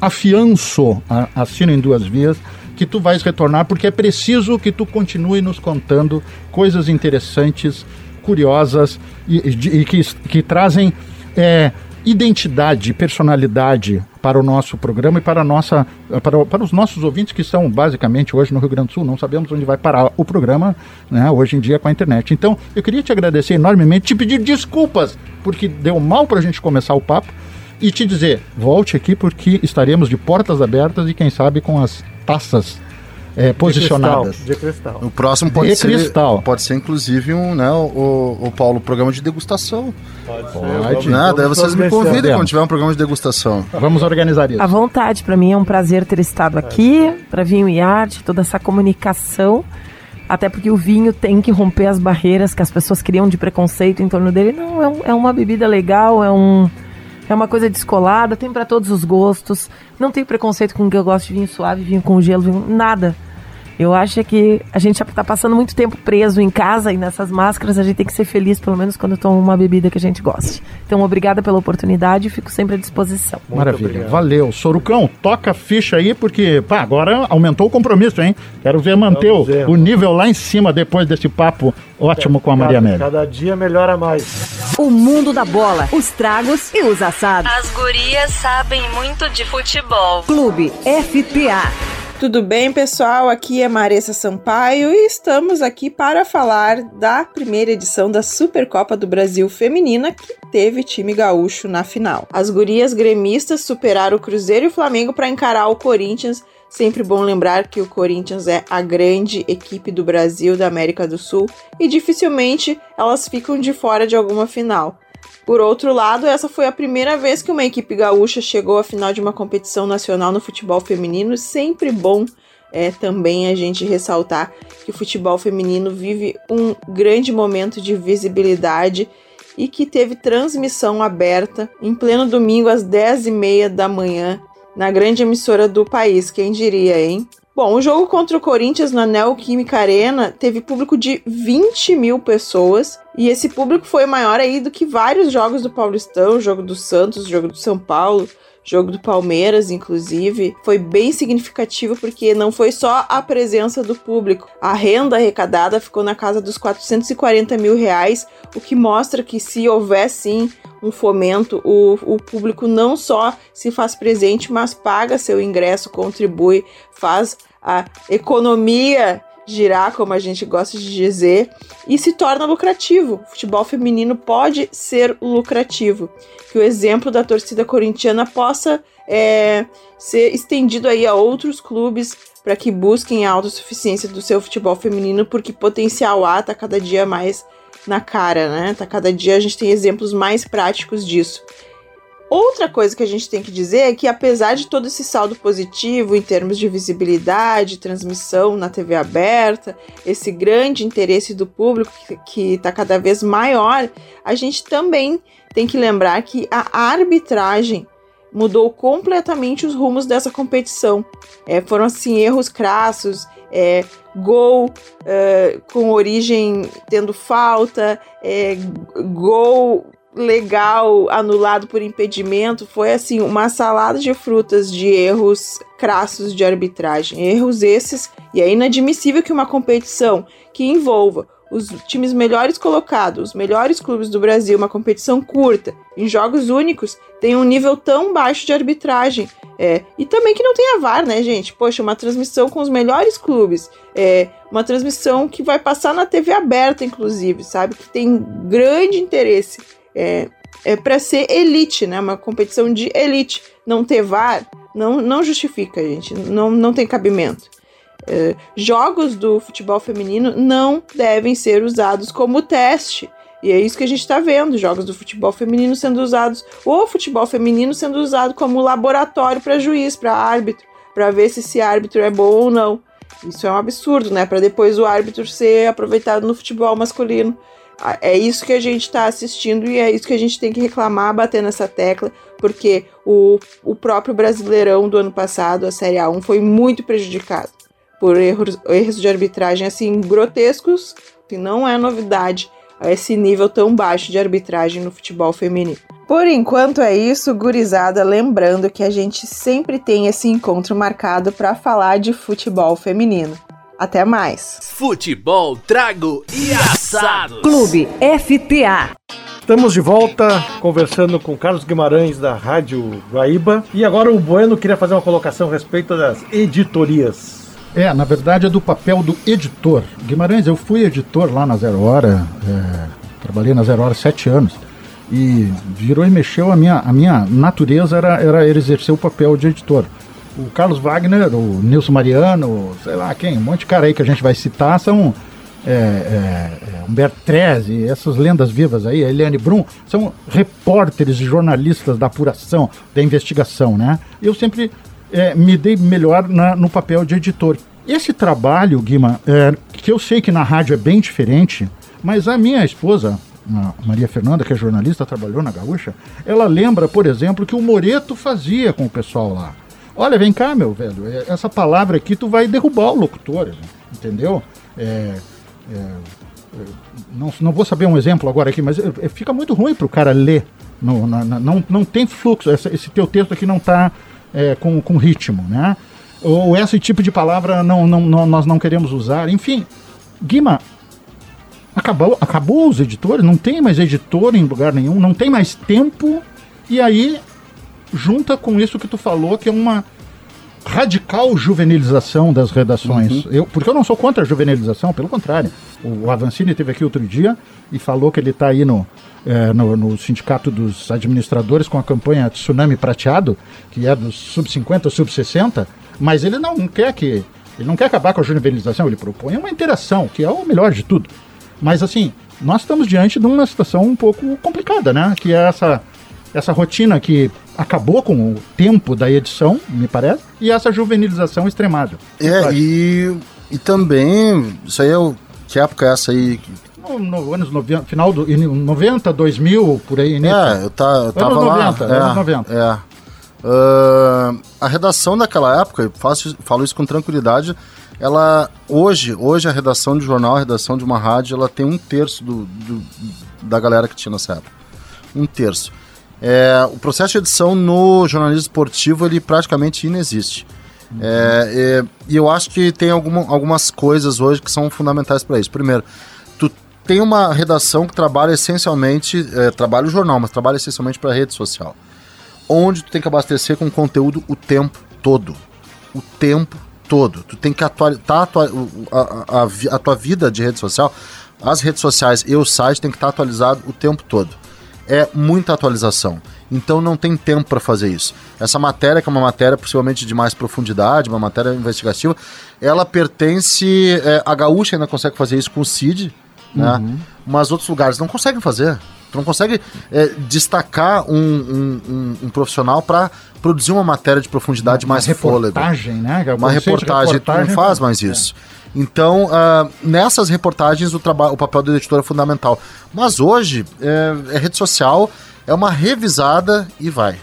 afianço, a- assino em duas vias, que tu vais retornar, porque é preciso que tu continue nos contando coisas interessantes, curiosas e, e- que, que trazem é, identidade, personalidade para o nosso programa e para, a nossa, para, para os nossos ouvintes que estão basicamente hoje no Rio Grande do Sul. Não sabemos onde vai parar o programa né, hoje em dia com a internet. Então, eu queria te agradecer enormemente, te pedir desculpas, porque deu mal para a gente começar o papo, e te dizer, volte aqui porque estaremos de portas abertas e quem sabe com as taças eh, posicionadas. De cristal. O próximo pode De ser. cristal. Pode ser, inclusive, um, né, o, o Paulo, programa de degustação. Pode. Né? Daí vocês me convidem quando tiver um programa de degustação. Vamos organizar isso. À vontade, para mim é um prazer ter estado aqui, para Vinho e Arte, toda essa comunicação. Até porque o vinho tem que romper as barreiras que as pessoas criam de preconceito em torno dele. Não, é, um- é uma bebida legal, é, um, é uma coisa descolada, tem para todos os gostos. Não tem preconceito com que eu gosto de vinho suave, vinho com gelo, vinho, nada. Eu acho que a gente já tá passando muito tempo preso em casa e nessas máscaras a gente tem que ser feliz, pelo menos quando toma uma bebida que a gente goste. Então, obrigada pela oportunidade e fico sempre à disposição. Maravilha. obrigado. Valeu. Sorucão, toca a ficha aí, porque, pá, agora aumentou o compromisso, hein? Quero ver manter o, o nível lá em cima depois desse papo ótimo com a Maria cada, Amélia. cada dia melhora mais. O mundo da bola, os tragos e os assados. As gurias sabem muito de futebol. Clube FTA. Tudo bem, pessoal? Aqui é Maressa Sampaio e estamos aqui para falar da primeira edição da Supercopa do Brasil Feminina, que teve time gaúcho na final. As gurias gremistas superaram o Cruzeiro e o Flamengo para encarar o Corinthians. Sempre bom lembrar que o Corinthians é a grande equipe do Brasil, da América do Sul, e dificilmente elas ficam de fora de alguma final. Por outro lado, essa foi a primeira vez que uma equipe gaúcha chegou à final de uma competição nacional no futebol feminino. Sempre bom é também a gente ressaltar que o futebol feminino vive um grande momento de visibilidade e que teve transmissão aberta em pleno domingo às 10h30 da manhã na grande emissora do país, quem diria, hein? Bom, o jogo contra o Corinthians na Neoquímica Arena teve público de 20 mil pessoas e esse público foi maior aí do que vários jogos do Paulistão, jogo do Santos, jogo do São Paulo, jogo do Palmeiras, inclusive. Foi bem significativo porque não foi só a presença do público, a renda arrecadada ficou na casa dos 440 mil reais, o que mostra que se houver sim um fomento, o, o público não só se faz presente, mas paga seu ingresso, contribui, faz a economia girar, como a gente gosta de dizer, e se torna lucrativo. O futebol feminino pode ser lucrativo. Que o exemplo da torcida corintiana possa é, ser estendido aí a outros clubes para que busquem a autossuficiência do seu futebol feminino, porque potencial há, tá cada dia mais na cara, né? Tá cada dia a gente tem exemplos mais práticos disso. Outra coisa que a gente tem que dizer é que, apesar de todo esse saldo positivo em termos de visibilidade, transmissão na TV aberta, esse grande interesse do público que está cada vez maior, a gente também tem que lembrar que a arbitragem mudou completamente os rumos dessa competição. É, foram assim erros crassos, é, gol é, com origem tendo falta, é, gol legal anulado por impedimento. Foi assim uma salada de frutas de erros crassos de arbitragem. Erros esses e é inadmissível que uma competição que envolva os times melhores colocados, os melhores clubes do Brasil, uma competição curta, em jogos únicos, tem um nível tão baixo de arbitragem. É, e também que não tenha VAR, né, gente? Poxa, uma transmissão com os melhores clubes. É, uma transmissão que vai passar na TV aberta, inclusive, sabe? Que tem grande interesse. É, é para ser elite, né? Uma competição de elite. Não ter VAR não, não justifica, gente. Não, não tem cabimento. É, jogos do futebol feminino não devem ser usados como teste. E é isso que a gente está vendo: jogos do futebol feminino sendo usados, ou futebol feminino sendo usado como laboratório para juiz, para árbitro, para ver se esse árbitro é bom ou não. Isso é um absurdo, né? Para depois o árbitro ser aproveitado no futebol masculino. É isso que a gente está assistindo e é isso que a gente tem que reclamar, bater nessa tecla, porque o, o próprio Brasileirão do ano passado, a Série A1, foi muito prejudicado por erros, erros de arbitragem assim grotescos, que não é novidade esse nível tão baixo de arbitragem no futebol feminino. Por enquanto é isso, gurizada, lembrando que a gente sempre tem esse encontro marcado para falar de futebol feminino. Até mais. Futebol, trago e assado. Clube FTA. Estamos de volta conversando com Carlos Guimarães da Rádio Guaíba. E agora o Bueno queria fazer uma colocação a respeito das editorias. É, na verdade é do papel do editor. Guimarães, eu fui editor lá na Zero Hora, é, trabalhei na Zero Hora sete anos e virou e mexeu a minha, a minha natureza era, era exercer o papel de editor. O Carlos Wagner, o Nilson Mariano, sei lá quem, um monte de cara aí que a gente vai citar são é, é, é Humberto Treze, essas lendas vivas aí, a Eliane Brum, são repórteres e jornalistas da apuração, da investigação, né? Eu sempre é, me dei melhor na, no papel de editor. Esse trabalho, Guima, é, que eu sei que na rádio é bem diferente, mas a minha esposa, a Maria Fernanda, que é jornalista, trabalhou na Gaúcha, ela lembra, por exemplo, que o Moreto fazia com o pessoal lá. Olha, vem cá, meu velho, é, essa palavra aqui tu vai derrubar o locutor, entendeu? É, é, é não, não vou saber um exemplo agora aqui, mas é, fica muito ruim para o cara ler. Não, não, não, tem fluxo, esse, esse teu texto aqui não está é, com, com ritmo, né? Ou esse tipo de palavra não, não, não, nós não queremos usar. Enfim, Guima, acabou, acabou os editores, não tem mais editor em lugar nenhum, não tem mais tempo. E aí, junta com isso que tu falou, que é uma radical juvenilização das redações. Uhum. Eu, porque eu não sou contra a juvenilização, pelo contrário. O Avancini teve aqui outro dia e falou que ele está aí no, é, no, no, Sindicato dos Administradores com a campanha Tsunami Prateado, que é dos sub-50, sub-60, mas ele não quer que. Ele não quer acabar com a juvenilização, ele propõe uma interação, que é o melhor de tudo. Mas assim, nós estamos diante de uma situação um pouco complicada, né? Que é essa, essa rotina que acabou com o tempo da edição, me parece, e essa juvenilização extremada. É, e, e também, isso aí é o. Que época é essa aí no, no anos 90, final do 90, 2000, por aí, né? É, eu, tá, eu tava anos lá. 90, é, anos 90. É. Uh, a redação daquela época, faço, falo isso com tranquilidade, ela hoje, hoje a redação de jornal, a redação de uma rádio, ela tem um terço do, do da galera que tinha nessa época. Um terço. É, o processo de edição no jornalismo esportivo ele praticamente inexiste. Uhum. É, e eu acho que tem alguma, algumas coisas hoje que são fundamentais para isso. Primeiro, tem uma redação que trabalha essencialmente, é, trabalha o jornal, mas trabalha essencialmente para rede social. Onde tu tem que abastecer com conteúdo o tempo todo. O tempo todo. Tu tem que atualizar tá, a, a, a, a, tua vida de rede social, as redes sociais e o site tem que estar tá atualizado o tempo todo. É muita atualização. Então não tem tempo para fazer isso. Essa matéria, que é uma matéria possivelmente de mais profundidade, uma matéria investigativa, ela pertence. É, a Gaúcha ainda consegue fazer isso com o CID, né? Uhum. Mas outros lugares não conseguem fazer. Tu não consegue é, destacar um, um, um, um profissional para produzir uma matéria de profundidade Uma mais fôlego. reportagem, né? O Uma reportagem, tu não reportagem faz é- mais isso. Então, ah, nessas reportagens, o, o papel do editor é fundamental. Mas hoje, é, é rede social, é uma revisada e vai.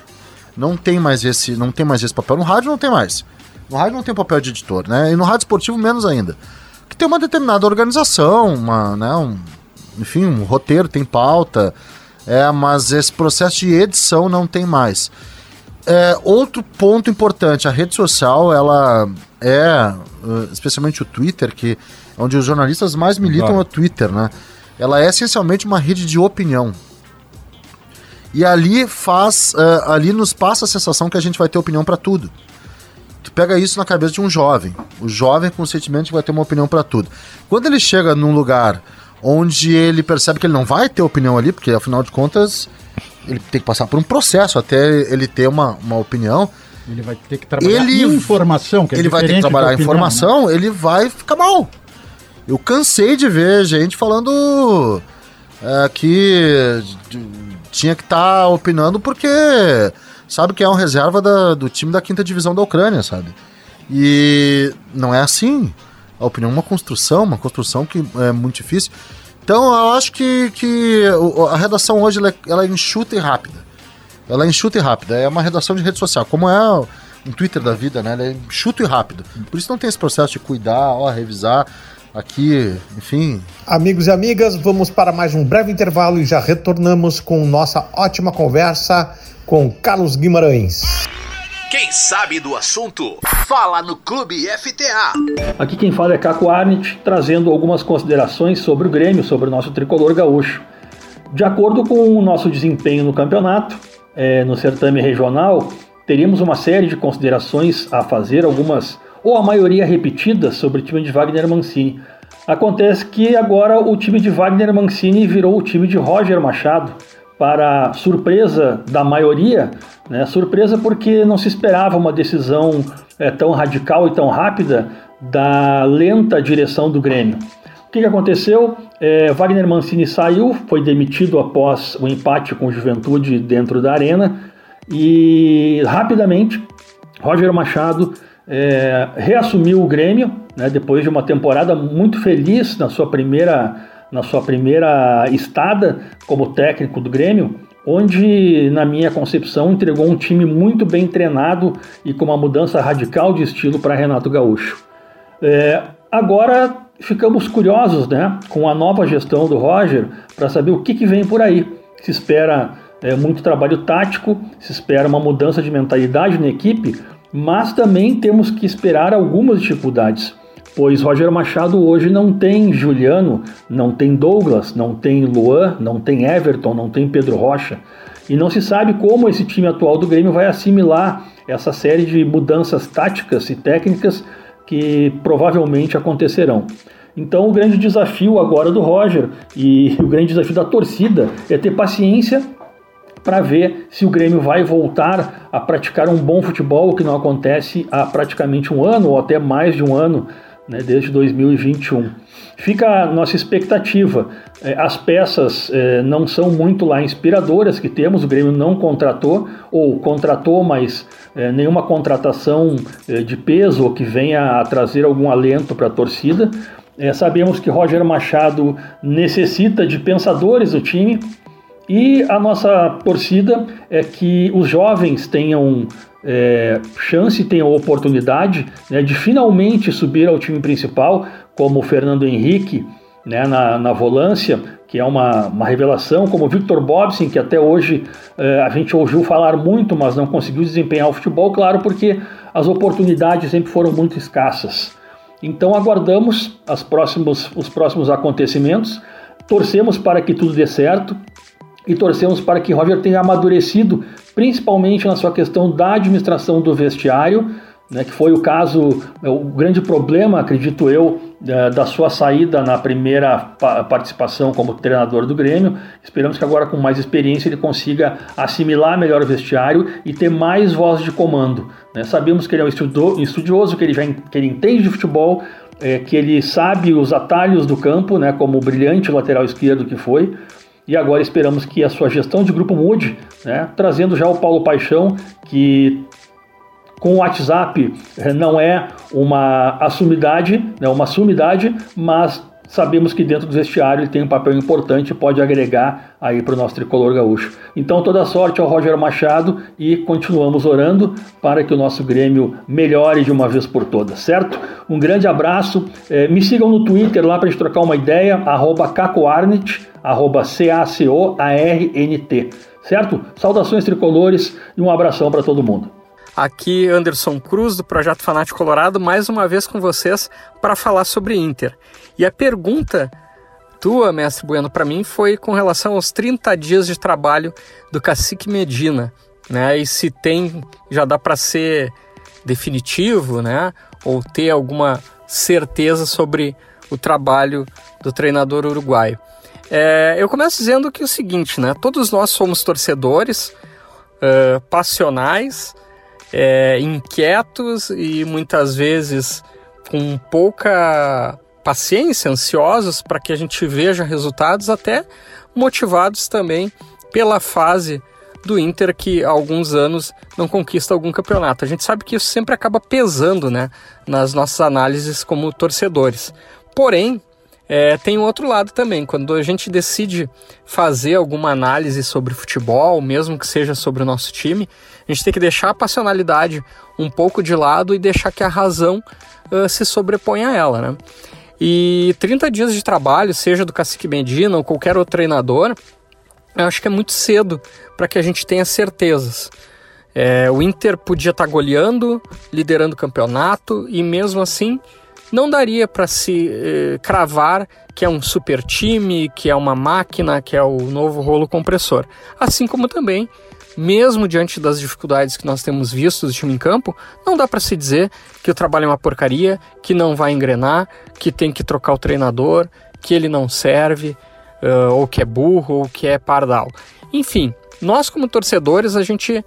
Não tem mais esse, não tem mais esse papel. No rádio não tem mais. No rádio não tem papel de editor, né? E no rádio esportivo menos ainda. Que tem uma determinada organização, uma, né, um, enfim, um roteiro, tem pauta. É, mas esse processo de edição não tem mais. É, outro ponto importante, a rede social, ela é, uh, especialmente o Twitter, que é onde os jornalistas mais militam Claro. é o Twitter, né? Ela é essencialmente uma rede de opinião. E ali faz, uh, ali nos passa a sensação que a gente vai ter opinião para tudo. Tu pega isso na cabeça de um jovem. O jovem com o sentimento que vai ter uma opinião para tudo. Quando ele chega num lugar onde ele percebe que ele não vai ter opinião ali, porque afinal de contas ele tem que passar por um processo até ele ter uma, uma opinião, Ele vai ter que trabalhar Ele- informação, que é ele vai ter que trabalhar a opinião, né? informação, ele vai ficar mal. Eu cansei de ver gente falando é, que tinha que estar opinando porque sabe que é um reserva da- do time da quinta divisão da Ucrânia, sabe? E não é assim. A opinião é uma construção, uma construção que é muito difícil. Então eu acho que, que a redação hoje ela é, ela é enxuta e rápida. Ela é enxuta e rápida. É uma redação de rede social, como é um Twitter da vida, né? Ela é enxuto e rápido. Por isso não tem esse processo de cuidar, ó, revisar. Aqui, enfim, Amigos e amigas, vamos para mais um breve intervalo e já retornamos com nossa ótima conversa com Carlos Guimarães. Quem sabe do assunto, fala no Clube FTA. Aqui quem fala é Caco Arnit, trazendo algumas considerações sobre o Grêmio, sobre o nosso tricolor gaúcho. De acordo com o nosso desempenho no campeonato, eh, no certame regional, teríamos uma série de considerações a fazer, algumas, ou a maioria repetidas, sobre o time de Wagner Mancini. Acontece que agora o time de Wagner Mancini virou o time de Roger Machado, para surpresa da maioria, né? surpresa porque não se esperava uma decisão eh, tão radical e tão rápida da lenta direção do Grêmio. O que, que aconteceu? Eh, Wagner Mancini saiu, foi demitido após o empate com o Juventude dentro da arena e rapidamente Roger Machado eh, reassumiu o Grêmio né, depois de uma temporada muito feliz na sua primeira na sua primeira estada como técnico do Grêmio, onde, na minha concepção, entregou um time muito bem treinado e com uma mudança radical de estilo para Renato Gaúcho. É, agora ficamos curiosos né, com a nova gestão do Roger para saber o que, que vem por aí. Se espera é, muito trabalho tático, se espera uma mudança de mentalidade na equipe, mas também temos que esperar algumas dificuldades pois Roger Machado hoje não tem Juliano, não tem Douglas, não tem Luan, não tem Everton, não tem Pedro Rocha. E não se sabe como esse time atual do Grêmio vai assimilar essa série de mudanças táticas e técnicas que provavelmente acontecerão. Então o grande desafio agora do Roger e o grande desafio da torcida é ter paciência para ver se o Grêmio vai voltar a praticar um bom futebol, que não acontece há praticamente um ano ou até mais de um ano né, desde 2021. Fica a nossa expectativa. É, As peças é, não são muito lá inspiradoras que temos, o Grêmio não contratou, ou contratou, mas é, nenhuma contratação é, de peso que venha a trazer algum alento para a torcida. É, sabemos que Roger Machado necessita de pensadores do time, e a nossa torcida é que os jovens tenham é, chance, tenham oportunidade né, de finalmente subir ao time principal, como o Fernando Henrique né, na, na volância, que é uma, uma revelação, como Victor Bobson, que até hoje é, a gente ouviu falar muito, mas não conseguiu desempenhar o futebol, claro, porque as oportunidades sempre foram muito escassas. Então aguardamos as próximos, os próximos acontecimentos, torcemos para que tudo dê certo, e torcemos para que Roger tenha amadurecido, principalmente na sua questão da administração do vestiário, né, que foi o caso, o grande problema, acredito eu, da sua saída na primeira participação como treinador do Grêmio. Esperamos que agora, com mais experiência, ele consiga assimilar melhor o vestiário e ter mais voz de comando. Né? Sabemos que ele é um estudioso, que ele, já, que ele entende de futebol, é, que ele sabe os atalhos do campo, né, como o brilhante lateral esquerdo que foi. e agora esperamos que a sua gestão de grupo mude, né? trazendo já o Paulo Paixão, que com o WhatsApp eh, não é uma assumidade, né, uma sumidade, mas sabemos que dentro do vestiário ele tem um papel importante e pode agregar aí para o nosso tricolor gaúcho. Então toda sorte ao Roger Machado e continuamos orando para que o nosso Grêmio melhore de uma vez por todas, certo? Um grande abraço, é, me sigam no Twitter lá para a gente trocar uma ideia, arroba cacoarnet, arroba C-A-C-O-A-R-N-T, certo? Saudações tricolores e um abração para todo mundo. Aqui Anderson Cruz do Projeto Fanático Colorado, mais uma vez com vocês para falar sobre Inter. E a pergunta tua, mestre Bueno, para mim foi com relação aos 30 dias de trabalho do Cacique Medina, né? E se tem, já dá para ser definitivo, né? Ou ter alguma certeza sobre o trabalho do treinador uruguaio. É, eu começo dizendo que é o seguinte, né? Todos nós somos torcedores uh, passionais é, inquietos e muitas vezes com pouca paciência, ansiosos para que a gente veja resultados, até motivados também pela fase do Inter que há alguns anos não conquista algum campeonato. A gente sabe que isso sempre acaba pesando né, nas nossas análises como torcedores. Porém, é, tem um outro lado também. Quando a gente decide fazer alguma análise sobre futebol, mesmo que seja sobre o nosso time, a gente tem que deixar a passionalidade um pouco de lado e deixar que a razão uh, se sobreponha a ela, né? E 30 dias de trabalho, seja do Cacique Medina ou qualquer outro treinador, eu acho que é muito cedo para que a gente tenha certezas. É, o Inter podia estar tá goleando, liderando o campeonato e mesmo assim não daria para se eh, cravar que é um super time, que é uma máquina, que é o novo rolo compressor. Assim como também, mesmo diante das dificuldades que nós temos visto do time em campo, não dá para se dizer que o trabalho é uma porcaria, que não vai engrenar, que tem que trocar o treinador, que ele não serve, uh, ou que é burro, ou que é pardal. Enfim, nós como torcedores, a gente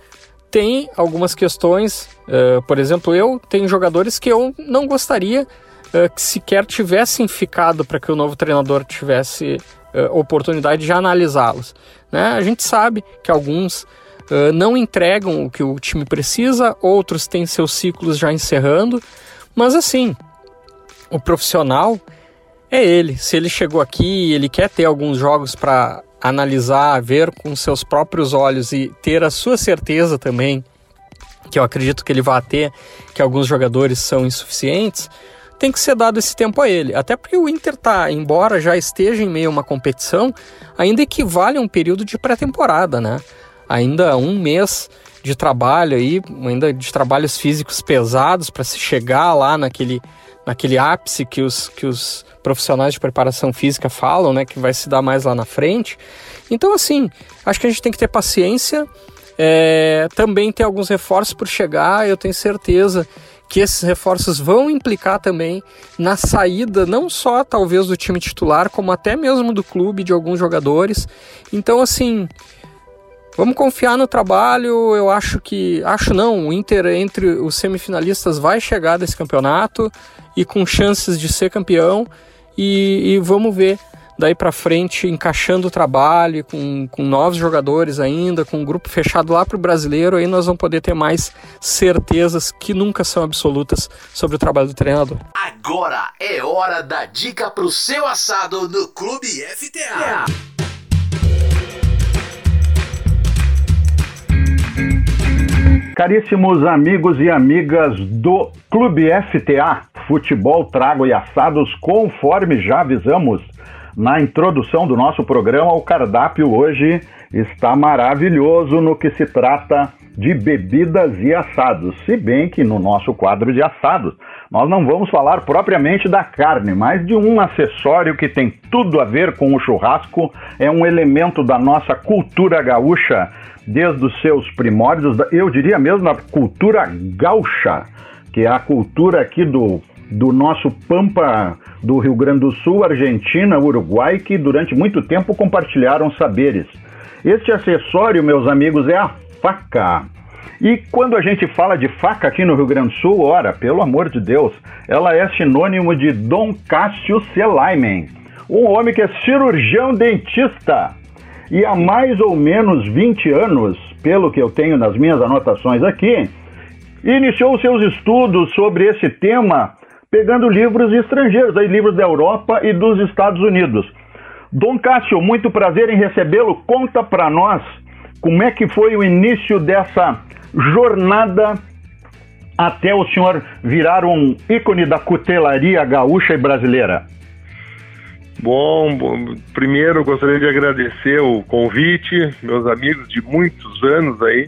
tem algumas questões, uh, por exemplo, eu tenho jogadores que eu não gostaria uh, que sequer tivessem ficado para que o novo treinador tivesse uh, oportunidade de analisá-los. Né? A gente sabe que alguns uh, não entregam o que o time precisa, outros têm seus ciclos já encerrando, mas assim, o profissional é ele. Se ele chegou aqui e ele quer ter alguns jogos para analisar, ver com seus próprios olhos e ter a sua certeza também, que eu acredito que ele vai ter, que alguns jogadores são insuficientes, tem que ser dado esse tempo a ele. Até porque o Inter tá, embora já esteja em meio a uma competição, ainda equivale a um período de pré-temporada, né? Ainda um mês de trabalho aí, ainda de trabalhos físicos pesados para se chegar lá naquele, naquele ápice que os, que os profissionais de preparação física falam, né? Que vai se dar mais lá na frente. Então, assim, acho que a gente tem que ter paciência. É, também tem alguns reforços por chegar, eu tenho certeza que esses reforços vão implicar também na saída não só talvez do time titular, como até mesmo do clube de alguns jogadores. Então assim, vamos confiar no trabalho. Eu acho que, acho não, o Inter entre os semifinalistas vai chegar desse campeonato e com chances de ser campeão. E, e vamos ver daí para frente encaixando o trabalho com, com novos jogadores ainda, com um grupo fechado lá para o brasileiro, aí nós vamos poder ter mais certezas que nunca são absolutas sobre o trabalho do treinador. Agora é hora da dica para o seu assado no Clube FTA. Caríssimos amigos e amigas do Clube FTA, futebol, trago e assados, conforme já avisamos na introdução do nosso programa, o cardápio hoje está maravilhoso no que se trata de bebidas e assados. Se bem que no nosso quadro de assados nós não vamos falar propriamente da carne, mas de um acessório que tem tudo a ver com o churrasco, é um elemento da nossa cultura gaúcha desde os seus primórdios, eu diria mesmo da cultura gaúcha, que é a cultura aqui do do nosso Pampa do Rio Grande do Sul, Argentina, Uruguai, que durante muito tempo compartilharam saberes. Este acessório, meus amigos, é a faca. E quando a gente fala de faca aqui no Rio Grande do Sul, ora, pelo amor de Deus, ela é sinônimo de Dom Cássio Selaimen, um homem que é cirurgião dentista. e há mais ou menos 20 anos, pelo que eu tenho nas minhas anotações aqui, iniciou seus estudos sobre esse tema pegando livros estrangeiros, aí livros da Europa e dos Estados Unidos. Dom Cássio, muito prazer em recebê-lo. Conta para nós como é que foi o início dessa jornada até o senhor virar um ícone da cutelaria gaúcha e brasileira. Bom, bom, primeiro gostaria de agradecer o convite, meus amigos de muitos anos aí.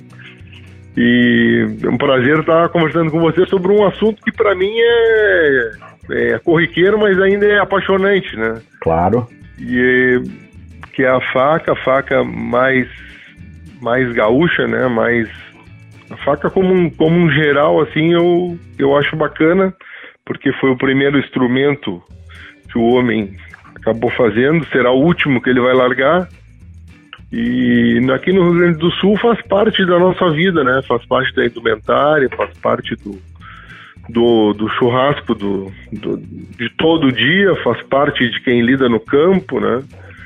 E é um prazer estar conversando com você sobre um assunto que para mim é, é corriqueiro, mas ainda é apaixonante, né? Claro. E que é a faca, a faca mais mais gaúcha, né? Mais a faca como um, como um geral assim, eu eu acho bacana, porque foi o primeiro instrumento que o homem acabou fazendo, será o último que ele vai largar. E aqui no Rio Grande do Sul faz parte da nossa vida, né? Faz parte da indumentária, faz parte do, do, do churrasco do, do, de todo dia, faz parte de quem lida no campo, né?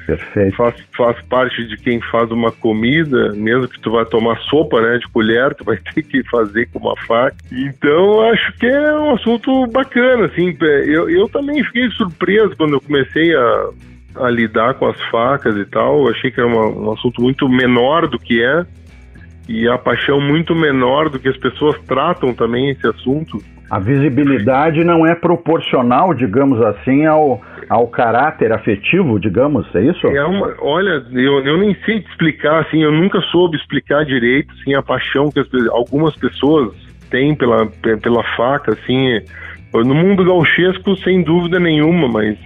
Perfeito. Faz, faz parte de quem faz uma comida, mesmo que tu vai tomar sopa, né, de colher, tu vai *laughs* ter que fazer com uma faca. Então, acho que é um assunto bacana, assim. Eu, eu também fiquei surpreso quando eu comecei a, a lidar com as facas e tal. Eu achei que era uma, um assunto muito menor do que é e a paixão muito menor do que as pessoas tratam também esse assunto. A visibilidade não é proporcional, digamos assim, ao, ao caráter afetivo, digamos, é isso? É uma, olha, eu, eu nem sei te explicar, assim, eu nunca soube explicar direito, assim, a paixão que as, algumas pessoas têm pela, pela faca, assim, no mundo gauchesco, sem dúvida nenhuma, mas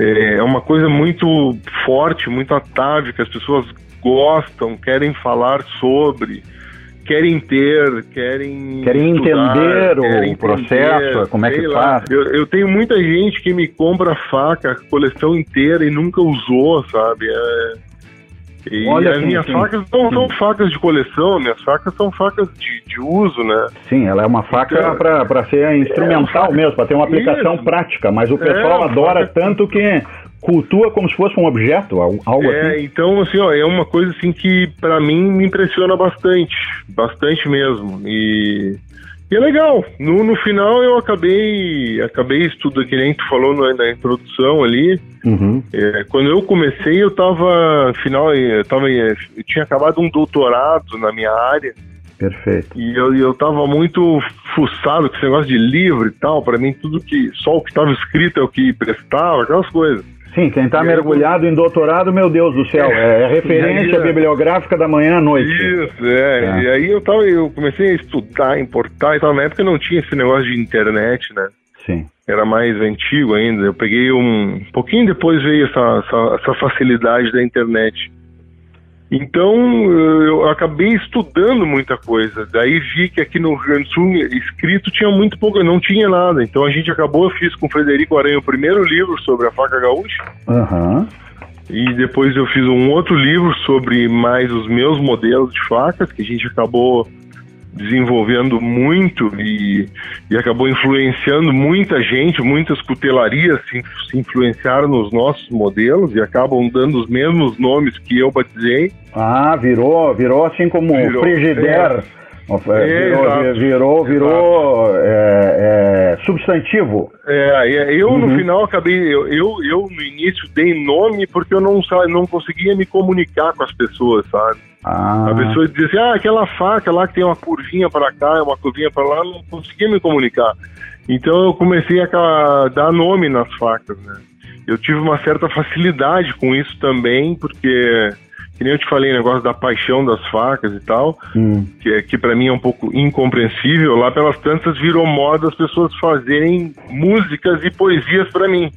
é, é uma coisa muito forte, muito atávica, as pessoas gostam, querem falar sobre, querem ter, querem. Querem estudar, entender querem o processo, como é que lá. faz. Eu, eu, tenho muita gente que me compra faca, coleção inteira e nunca usou, sabe? É, e Olha, as minhas sim. facas não são facas de coleção, minhas facas são facas de, de uso, né? Sim, ela é uma faca então, para ser instrumental é mesmo, para ter uma aplicação isso. prática, mas o pessoal é, adora faca... tanto que cultua como se fosse um objeto, algo é, assim. então assim, ó, é uma coisa assim que para mim me impressiona bastante, bastante mesmo. E, e é legal. No, no final eu acabei acabei estudando, que nem tu falou na, na introdução ali. Uhum. É, quando eu comecei, eu tava final, eu tava eu tinha acabado um doutorado na minha área. Perfeito. E eu, eu tava muito fuçado com esse negócio de livro e tal. Para mim, tudo que. Só o que estava escrito é o que prestava, aquelas coisas. Sim, quem está mergulhado em doutorado, meu Deus do céu, é, é *laughs* referência aí, bibliográfica da manhã à noite. Isso, é. é. E aí eu, tava, eu comecei a estudar, importar e tal. Na época não tinha esse negócio de internet, né? Sim. Era mais antigo ainda. Eu peguei um. Um pouquinho depois veio essa, essa, essa facilidade da internet. Então eu acabei estudando muita coisa. Daí vi que aqui no Rio Grande do Sul escrito tinha muito pouco, não tinha nada. Então a gente acabou, eu fiz com o Frederico Aranha o primeiro livro sobre a faca gaúcha. Uhum. E depois eu fiz um outro livro sobre mais os meus modelos de facas, que a gente acabou desenvolvendo muito e, e acabou influenciando muita gente, muitas cutelarias se, se, influenciaram nos nossos modelos e acabam dando os mesmos nomes que eu batizei. Ah, virou, virou assim como virou, Frigidaire. É. É, virou, virou, virou é, é, substantivo. É, eu uhum. no final acabei, eu, eu, eu, no início dei nome porque eu não, não conseguia me comunicar com as pessoas, sabe? Ah. A pessoa dizia assim, ah, aquela faca lá que tem uma curvinha para cá, uma curvinha para lá, não conseguia me comunicar. Então eu comecei a dar nome nas facas, né? Eu tive uma certa facilidade com isso também, porque que nem eu te falei, negócio da paixão das facas e tal, hum. que, que para mim é um pouco incompreensível. Lá pelas tantas virou moda as pessoas fazerem músicas e poesias para mim.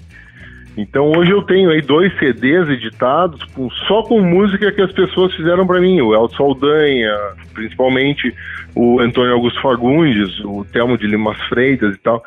Então hoje eu tenho aí dois CDs editados com, só com música que as pessoas fizeram para mim, o Elton Saldanha, principalmente o Antônio Augusto Fagundes, o Telmo de Limas Freitas e tal.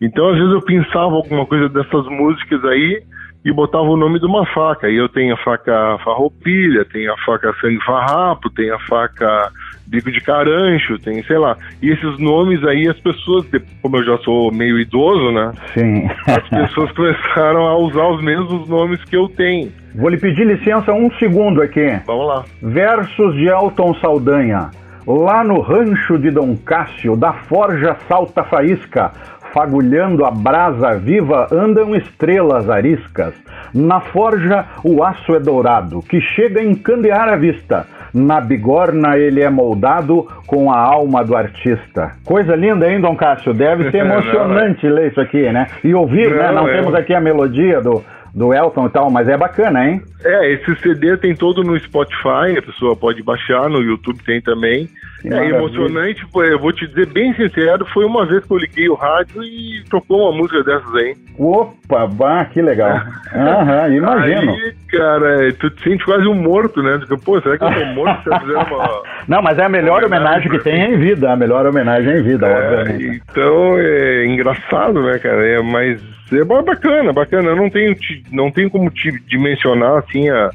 Então às vezes eu pensava alguma coisa dessas músicas aí e botava o nome de uma faca. E eu tenho a faca farroupilha, tenho a faca sangue farrapo, tenho a faca bico de carancho, tem, sei lá. E esses nomes aí, as pessoas, como eu já sou meio idoso, né? Sim. As pessoas começaram a usar os mesmos nomes que eu tenho. Vou lhe pedir licença um segundo aqui. Vamos lá. Versos de Elton Saldanha. Lá no rancho de Dom Cássio, da forja salta faísca, fagulhando a brasa viva, andam estrelas ariscas. Na forja o aço é dourado, que chega a encandear a vista. Na bigorna ele é moldado com a alma do artista. Coisa linda, hein, Dom Cássio? Deve ser *laughs* emocionante ler isso aqui, né? E ouvir, né? Não é. temos aqui a melodia do, do Elton e tal, mas é bacana, hein? É, esse CD tem todo no Spotify, a pessoa pode baixar, no YouTube tem também. É emocionante, eu vou te dizer bem sincero, foi uma vez que eu liguei o rádio e tocou uma música dessas aí. Opa, bah, que legal. *laughs* Aham, imagino. Aí, cara, tu te sente quase um morto, né? Fica, Pô, será que eu tô morto se eu fizer uma... *laughs* Não, mas é a melhor homenagem que tem é em vida, a melhor homenagem é em vida, obviamente. Então é engraçado, né, cara? É, mas é ba- bacana, bacana. Eu não tenho, te- não tenho como te dimensionar assim a,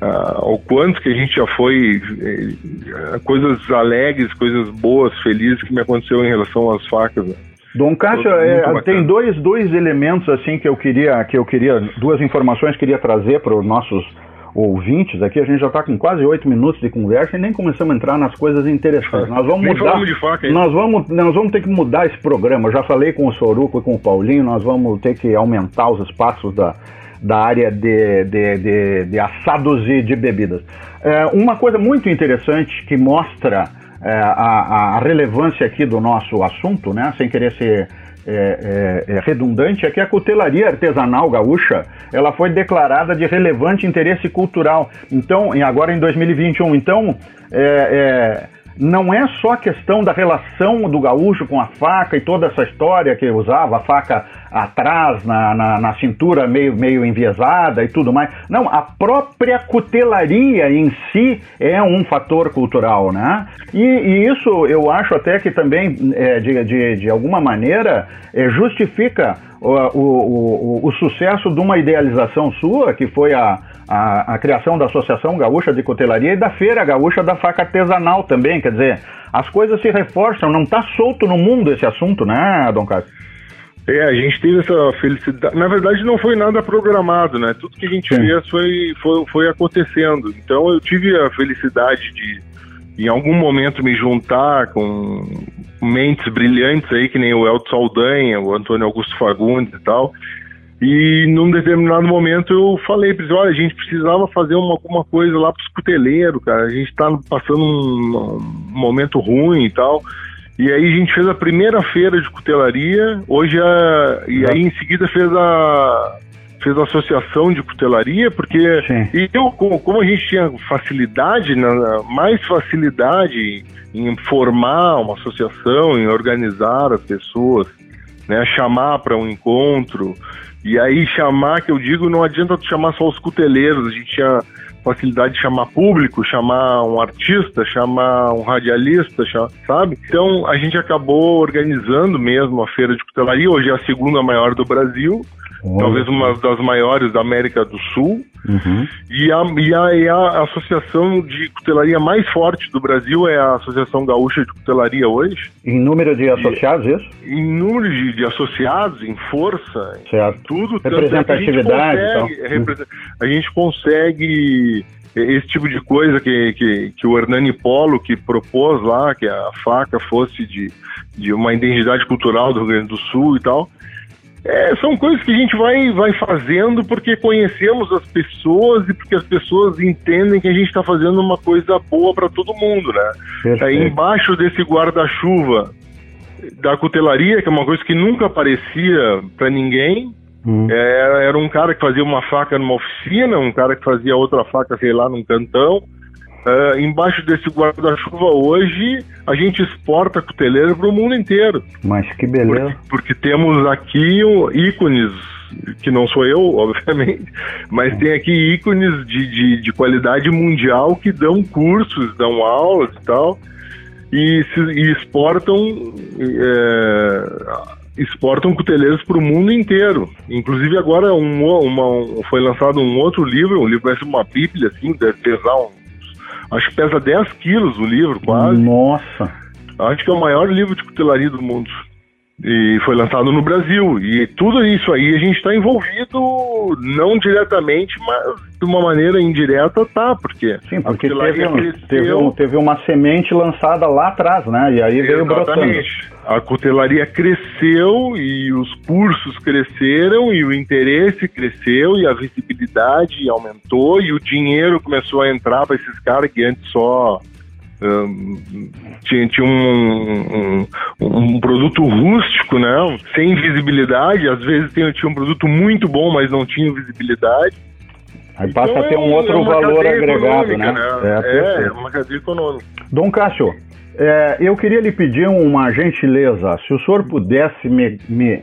a- o quanto que a gente já foi eh, coisas alegres, coisas boas, felizes que me aconteceu em relação às facas. né? Dom Cássio, é, tem dois, dois elementos assim que eu queria, que eu queria, duas informações que eu queria trazer para os nossos ouvintes aqui. A gente já está com quase oito minutos de conversa e nem começamos a entrar nas coisas interessantes. *laughs* Nós vamos Nem mudar. de faca nós vamos, nós vamos ter que mudar esse programa. Eu já falei com o Soruco e com o Paulinho. Nós vamos ter que aumentar os espaços da, da área de, de, de, de assados e de bebidas. É, uma coisa muito interessante que mostra é, a, a relevância aqui do nosso assunto, né, sem querer ser é, é, é, redundante, é que a cutelaria artesanal gaúcha ela foi declarada de relevante interesse cultural. Então, agora em 2021, então é, é, não é só questão da relação do gaúcho com a faca e toda essa história que usava a faca atrás, na, na, na cintura meio, meio enviesada e tudo mais. Não, a própria cutelaria em si é um fator cultural, né? E, e isso eu acho até que também, é, de, de, de alguma maneira, é, justifica o, o, o, o sucesso de uma idealização sua, que foi a, a, a criação da Associação Gaúcha de Cutelaria e da Feira Gaúcha da Faca Artesanal também. Quer dizer, as coisas se reforçam, não está solto no mundo esse assunto, né, Dom Cássio? É, a gente teve essa felicidade. Na verdade, não foi nada programado, né? Tudo que a gente Sim. fez foi, foi, foi acontecendo. Então, eu tive a felicidade de, em algum momento, me juntar com mentes brilhantes aí, que nem o Elton Saldanha, o Antônio Augusto Fagundes e tal. E num determinado momento eu falei para eles, olha, a gente precisava fazer uma, alguma coisa lá para os cuteleiros, cara. A gente está passando um, um momento ruim e tal. E aí a gente fez a primeira feira de cutelaria, hoje a, e aí em seguida fez a fez a associação de cutelaria, porque e eu, como, a gente tinha facilidade, na- mais facilidade em formar uma associação, em organizar as pessoas, né, chamar para um encontro, e aí chamar, que eu digo, não adianta tu chamar só os cuteleiros, a gente tinha facilidade de chamar público, chamar um artista, chamar um radialista, sabe? Então a gente acabou organizando mesmo a feira de cutelaria, hoje é a segunda maior do Brasil, talvez uma das maiores da América do Sul. E a, e a- e a associação de cutelaria mais forte do Brasil é a Associação Gaúcha de Cutelaria hoje. Em número de associados, isso? Em número de, de associados, em força, em Certo. tudo. tanto é Representatividade A e tal. gente consegue, a gente consegue esse tipo de coisa que, que, que o Hernani Polo que propôs lá, que a faca fosse de, de uma identidade cultural do Rio Grande do Sul e tal. É, são coisas que a gente vai, vai fazendo porque conhecemos as pessoas e porque as pessoas entendem que a gente está fazendo uma coisa boa para todo mundo, né? Perfeito. Aí embaixo desse guarda-chuva da cutelaria, que é uma coisa que nunca aparecia para ninguém, é, era um cara que fazia uma faca numa oficina, um cara que fazia outra faca, sei lá, num cantão. É, embaixo desse guarda-chuva hoje, a gente exporta cuteleiro para o mundo inteiro. Mas que beleza. Porque temos aqui o- ícones, que não sou eu, *laughs* obviamente, mas tem aqui ícones de, de, de qualidade mundial que dão cursos, dão aulas e tal, e, se, e exportam, é, exportam cuteleiros para o mundo inteiro. Inclusive agora um, uma, um- foi lançado um outro livro, um livro parece uma bíblia, assim, deve pesar uns, Acho que pesa 10 quilos o livro, quase. Nossa. Acho que é o maior livro de cutelaria do mundo. E foi lançado no Brasil. E tudo isso aí a gente está envolvido, não diretamente, mas de uma maneira indireta tá, porque. Sim, porque teve, um, teve, um, teve, uma semente lançada lá atrás, né? E aí veio brotando. A cutelaria cresceu e os cursos cresceram e o interesse cresceu e a visibilidade aumentou e o dinheiro começou a entrar para esses caras que antes só tinha, tinha um, um, um, produto rústico, né? Sem visibilidade. Às vezes tinha, tinha um produto muito bom, mas não tinha visibilidade. Aí passa então, a ter um é outro é valor agregado, né? né? É, é, uma cadeia econômica. Dom Cássio, é, eu queria lhe pedir uma gentileza. Se o senhor pudesse me, me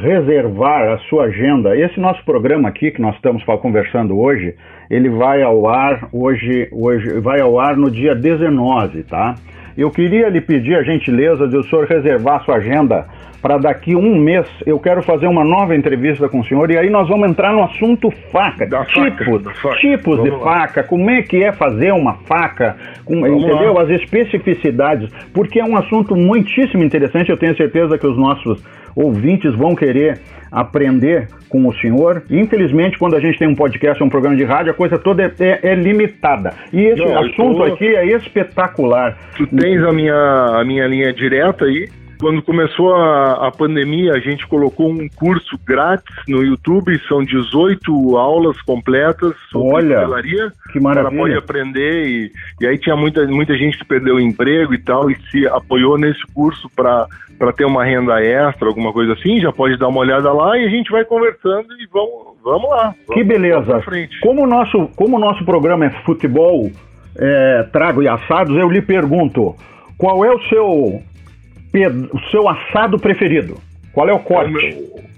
reservar a sua agenda. Esse nosso programa aqui que nós estamos conversando hoje, ele vai ao ar hoje, hoje vai ao ar no dia 19, tá? Eu queria lhe pedir a gentileza de o senhor reservar a sua agenda para daqui um mês eu quero fazer uma nova entrevista com o senhor e aí nós vamos entrar no assunto faca, da tipos, faca, faca. tipos vamos de lá. faca, como é que é fazer uma faca, com, entendeu? Lá. As especificidades, porque é um assunto muitíssimo interessante. Eu tenho certeza que os nossos ouvintes vão querer aprender com o senhor. Infelizmente, quando a gente tem um podcast, um programa de rádio, a coisa toda é, é, é limitada. E esse Não, assunto tô... aqui é espetacular. Tu tens a minha, a minha linha direta aí? Quando começou a, a, pandemia, a gente colocou um curso grátis no YouTube, são 18 aulas completas sobre Olha, que maravilha. pode aprender e, e aí tinha muita, muita gente que perdeu o emprego e tal e se apoiou nesse curso para ter uma renda extra, alguma coisa assim, já pode dar uma olhada lá e a gente vai conversando e vamos, vamos lá. Vamos, que beleza. Como o nosso, como o nosso programa é futebol, é, trago e assados, eu lhe pergunto, qual é o seu o seu assado preferido? Qual é o corte?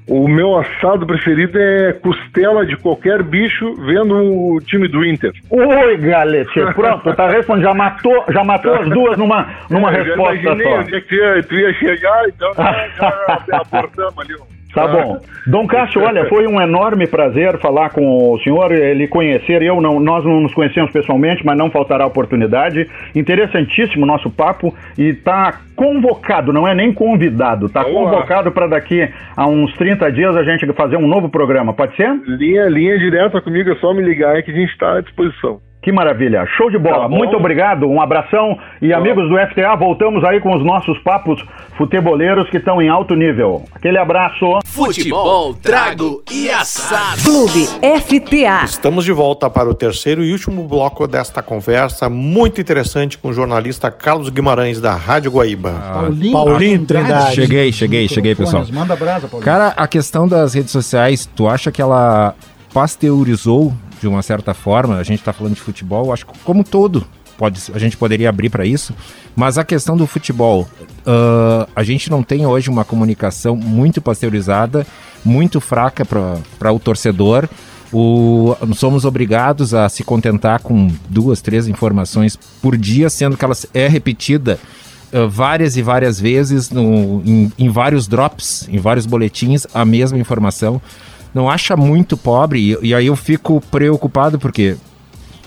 O meu, o meu, assado preferido é costela de qualquer bicho vendo o time do Inter. Oi, Galete, *laughs* pronto, tá respondendo. Já matou, já matou as duas numa, numa é, resposta só. onde é que tu ia, chegar, então *laughs* já, já aportamos ali. Tá bom. Dom Cássio, olha, foi um enorme prazer falar com o senhor, ele conhecer, eu não, nós não nos conhecemos pessoalmente, mas não faltará oportunidade. Interessantíssimo o nosso papo e está convocado, não é nem convidado, está convocado para daqui a uns 30 dias a gente fazer um novo programa, pode ser? Linha, linha direta comigo, é só me ligar é que a gente está à disposição. Que maravilha. Show de bola. Tá Muito obrigado. Um abração. E tá amigos do FTA, voltamos aí com os nossos papos futeboleiros que estão em alto nível. Aquele abraço. Futebol, trago e assado. Clube FTA. Estamos de volta para o terceiro e último bloco desta conversa muito interessante com o jornalista Carlos Guimarães da Rádio Guaíba. Ah, Paulinho, Paulinho Trindade. Cheguei, cheguei, cheguei, pessoal. Manda brasa, Paulinho. Cara, a questão das redes sociais, tu acha que ela pasteurizou de uma certa forma, a gente está falando de futebol, acho que como todo, pode, a gente poderia abrir para isso, mas a questão do futebol, uh, a gente não tem hoje uma comunicação muito pasteurizada, muito fraca para o torcedor. O, somos obrigados a se contentar com duas, três informações por dia, sendo que ela é repetida uh, várias e várias vezes no, em, em vários drops, em vários boletins, a mesma informação não acha muito pobre, e, e aí eu fico preocupado porque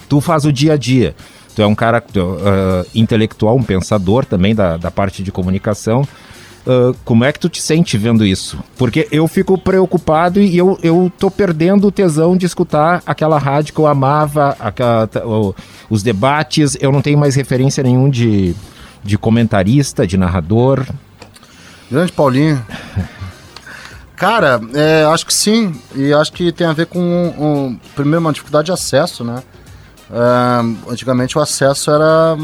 tu faz o dia a dia. Tu é um cara uh, intelectual, um pensador também da, da parte de comunicação. Uh, como é que tu te sente vendo isso? Porque eu fico preocupado e eu, eu tô perdendo o tesão de escutar aquela rádio que eu amava, aquela, os debates. Eu não tenho mais referência nenhum de, de comentarista, de narrador. Grande Paulinho. *laughs* Cara, é, acho que sim. E acho que tem a ver com, um, primeiro, uma dificuldade de acesso, né? É, antigamente o acesso era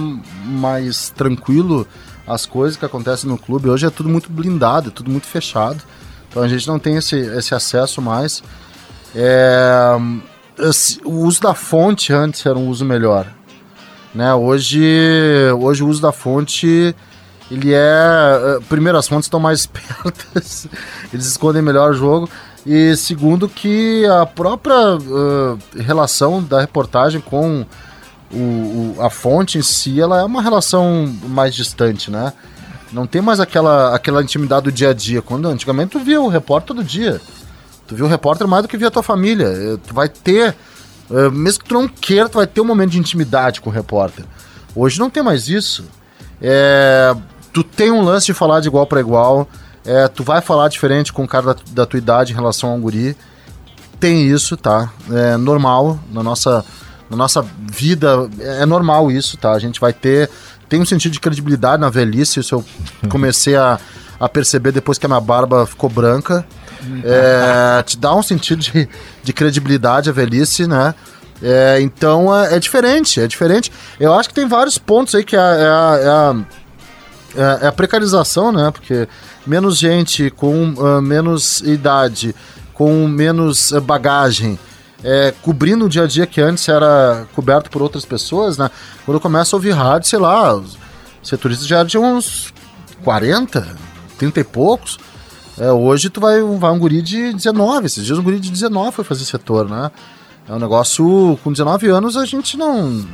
mais tranquilo às coisas que acontecem no clube. Hoje é tudo muito blindado, é tudo muito fechado. Então a gente não tem esse, esse acesso mais. É, esse, o uso da fonte antes era um uso melhor. Né? Hoje, hoje o uso da fonte ele é. Eh, primeiro, as fontes estão mais *laughs* espertas, eles escondem melhor o jogo. E segundo, que a própria uh, relação da reportagem com o, o, a fonte em si, ela é uma relação mais distante, né? Não tem mais aquela, aquela intimidade do dia a dia. Quando antigamente tu via o repórter todo dia. Tu via o repórter mais do que via a tua família. Eh, tu vai ter mesmo que tu não queira, tu vai ter um momento de intimidade com o repórter. Hoje não tem mais isso. É, tu tem um lance de falar de igual para igual. É, tu vai falar diferente com o cara da, da, tua idade em relação ao guri. Tem isso, tá? É normal na nossa, na nossa vida. É normal isso, tá? A gente vai ter. Tem um sentido de credibilidade na velhice. Isso eu comecei a, a perceber depois que a minha barba ficou branca. É, te dá um sentido de, de credibilidade a velhice, né? É, então é, é, diferente, é diferente. Eu acho que tem vários pontos aí que é, é, é a, é a, precarização, né? Porque menos gente com uh, menos idade, com menos uh, bagagem, é, cobrindo o dia a dia que antes era coberto por outras pessoas, né? Quando começa a ouvir rádio, sei lá, os setoristas já de uns 40, 30 e poucos. É, hoje tu vai, vai um guri de 19, esses dias um guri de 19 foi fazer setor, né? É um negócio, com 19 anos a gente não...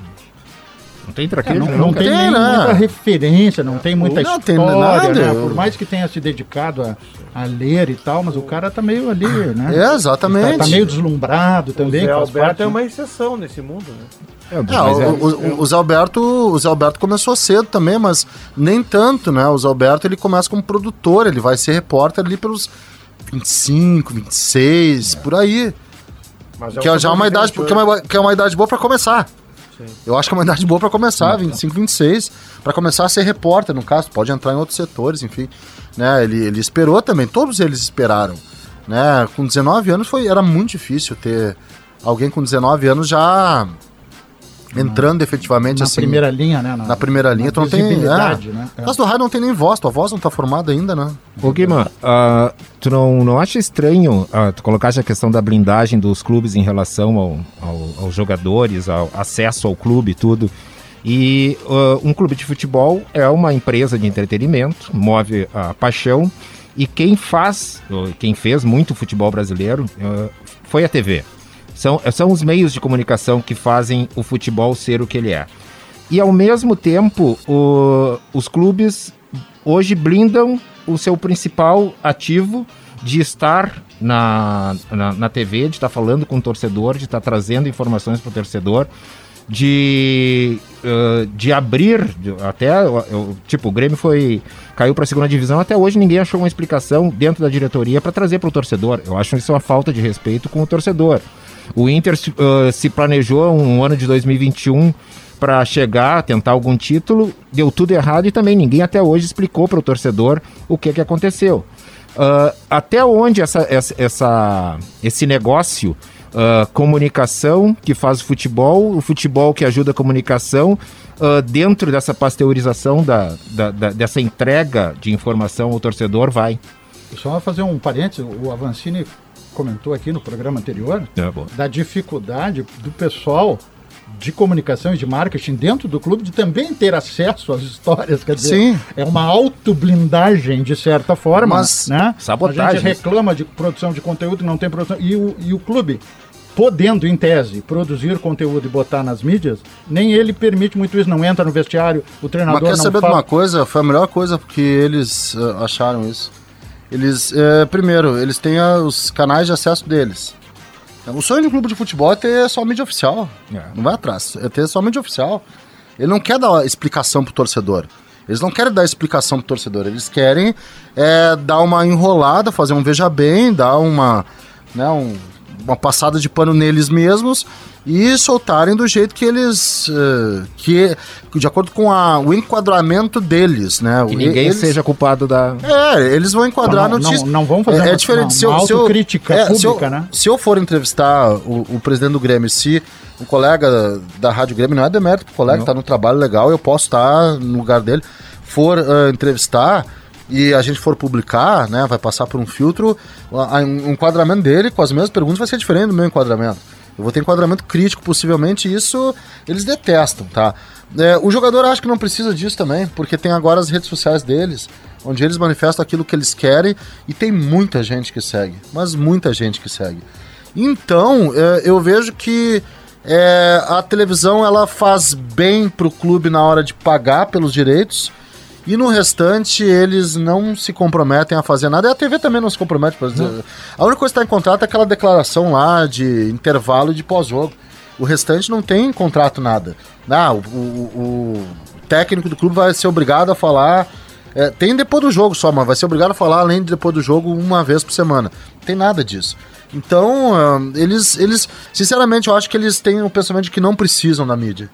Não tem traquejo, é, não, não, tem, tem né? muita referência, não tem muita não história, tem nada. Né? Por mais que tenha se dedicado a, a ler e tal, mas o cara tá meio ali, né? É, exatamente. Tá, tá meio deslumbrado também. O Zé Alberto é uma exceção nesse mundo, né? É, é, o, o, o, Zé Alberto, o Zé Alberto começou cedo também, mas nem tanto, né? O Zé Alberto ele começa como produtor, ele vai ser repórter ali pelos 25, 26, é. por aí. Mas é que é já uma idade, que é uma, que é uma idade boa para começar. Sim. Eu acho que é uma idade boa para começar, 25, 26, para começar a ser repórter, no caso, pode entrar em outros setores, enfim. Né? Ele, ele esperou também, todos eles esperaram. Né? Com 19 anos foi, era muito difícil ter alguém com 19 anos já entrando efetivamente na assim. primeira linha, né? Na, na primeira linha, tu não tem. É. Né? É. Mas do raio não tem nem voz, tua voz não tá formada ainda, né? Ô Guima, uh, tu não, não acha estranho uh, tu colocaste a questão da blindagem dos clubes em relação ao, ao, aos jogadores, ao acesso ao clube e tudo? E uh, um clube de futebol é uma empresa de entretenimento, move a paixão, e quem faz, quem fez muito futebol brasileiro foi a TV. São, são os meios de comunicação que fazem o futebol ser o que ele é. E ao mesmo tempo, o, os clubes hoje blindam o seu principal ativo de estar na, na, na TV, de estar falando com o torcedor, de estar trazendo informações para o torcedor, de, uh, de abrir, até, eu, tipo, o Grêmio foi caiu para a segunda divisão, até hoje ninguém achou uma explicação dentro da diretoria para trazer para o torcedor. Eu acho isso uma falta de respeito com o torcedor. O Inter uh, se planejou um ano de 2021 para chegar, tentar algum título, deu tudo errado e também ninguém até hoje explicou para o torcedor o que, que aconteceu. Uh, até onde essa, essa, essa esse negócio, uh, comunicação que faz o futebol, o futebol que ajuda a comunicação, uh, dentro dessa pasteurização, da, da, da, dessa entrega de informação ao torcedor, vai? Só fazer um parênteses, o Avancini comentou aqui no programa anterior, é, da dificuldade do pessoal de comunicação e de marketing dentro do clube de também ter acesso às histórias, quer dizer, Sim. é uma autoblindagem de certa forma, Mas, né? Sabotagem. A gente reclama de produção de conteúdo, não tem produção e o, e o clube podendo, em tese, produzir conteúdo e botar nas mídias, nem ele permite muito isso, não entra no vestiário, o treinador Mas quer não saber fala... de uma coisa? Foi a melhor coisa que eles uh, acharam isso. Eles, é, primeiro, eles têm os canais de acesso deles. O sonho de um clube de futebol é ter só mídia oficial. É. Não vai atrás. É ter só mídia oficial. Ele não quer dar explicação pro torcedor. Eles não querem dar explicação pro torcedor. Eles querem é, dar uma enrolada, fazer um veja bem, dar uma, né, um, uma passada de pano neles mesmos e soltarem do jeito que eles. Uh, que de acordo com a, o enquadramento deles, né? Que ninguém eles, seja culpado da. É, eles vão enquadrar não, notícias. Não, não vão fazer é, uma, é diferente. Uma, se eu, se eu, é, pública, se eu, né? Se eu for entrevistar o, o presidente do Grêmio, se um colega da, Rádio Grêmio, não é demérito, o colega está no trabalho legal, eu posso estar no lugar dele, for uh, entrevistar e a gente for publicar, né, vai passar por um filtro, o um enquadramento dele com as mesmas perguntas vai ser diferente do meu enquadramento. Eu vou ter enquadramento crítico, possivelmente, isso eles detestam, tá? É, o jogador acho que não precisa disso também, porque tem agora as redes sociais deles, onde eles manifestam aquilo que eles querem e tem muita gente que segue, mas muita gente que segue. Então, é, eu vejo que é, a televisão ela faz bem pro clube na hora de pagar pelos direitos e no restante, eles não se comprometem a fazer nada. E a TV também não se compromete. Pra dizer. A única coisa que está em contrato é aquela declaração lá de intervalo de pós-jogo. O restante não tem contrato nada. Ah, o, o, o técnico do clube vai ser obrigado a falar. É, tem depois do jogo só, mas vai ser obrigado a falar além de depois do jogo uma vez por semana. Não tem nada disso. Então, uh, eles, eles, sinceramente, eu acho que eles têm o um pensamento de que não precisam da mídia.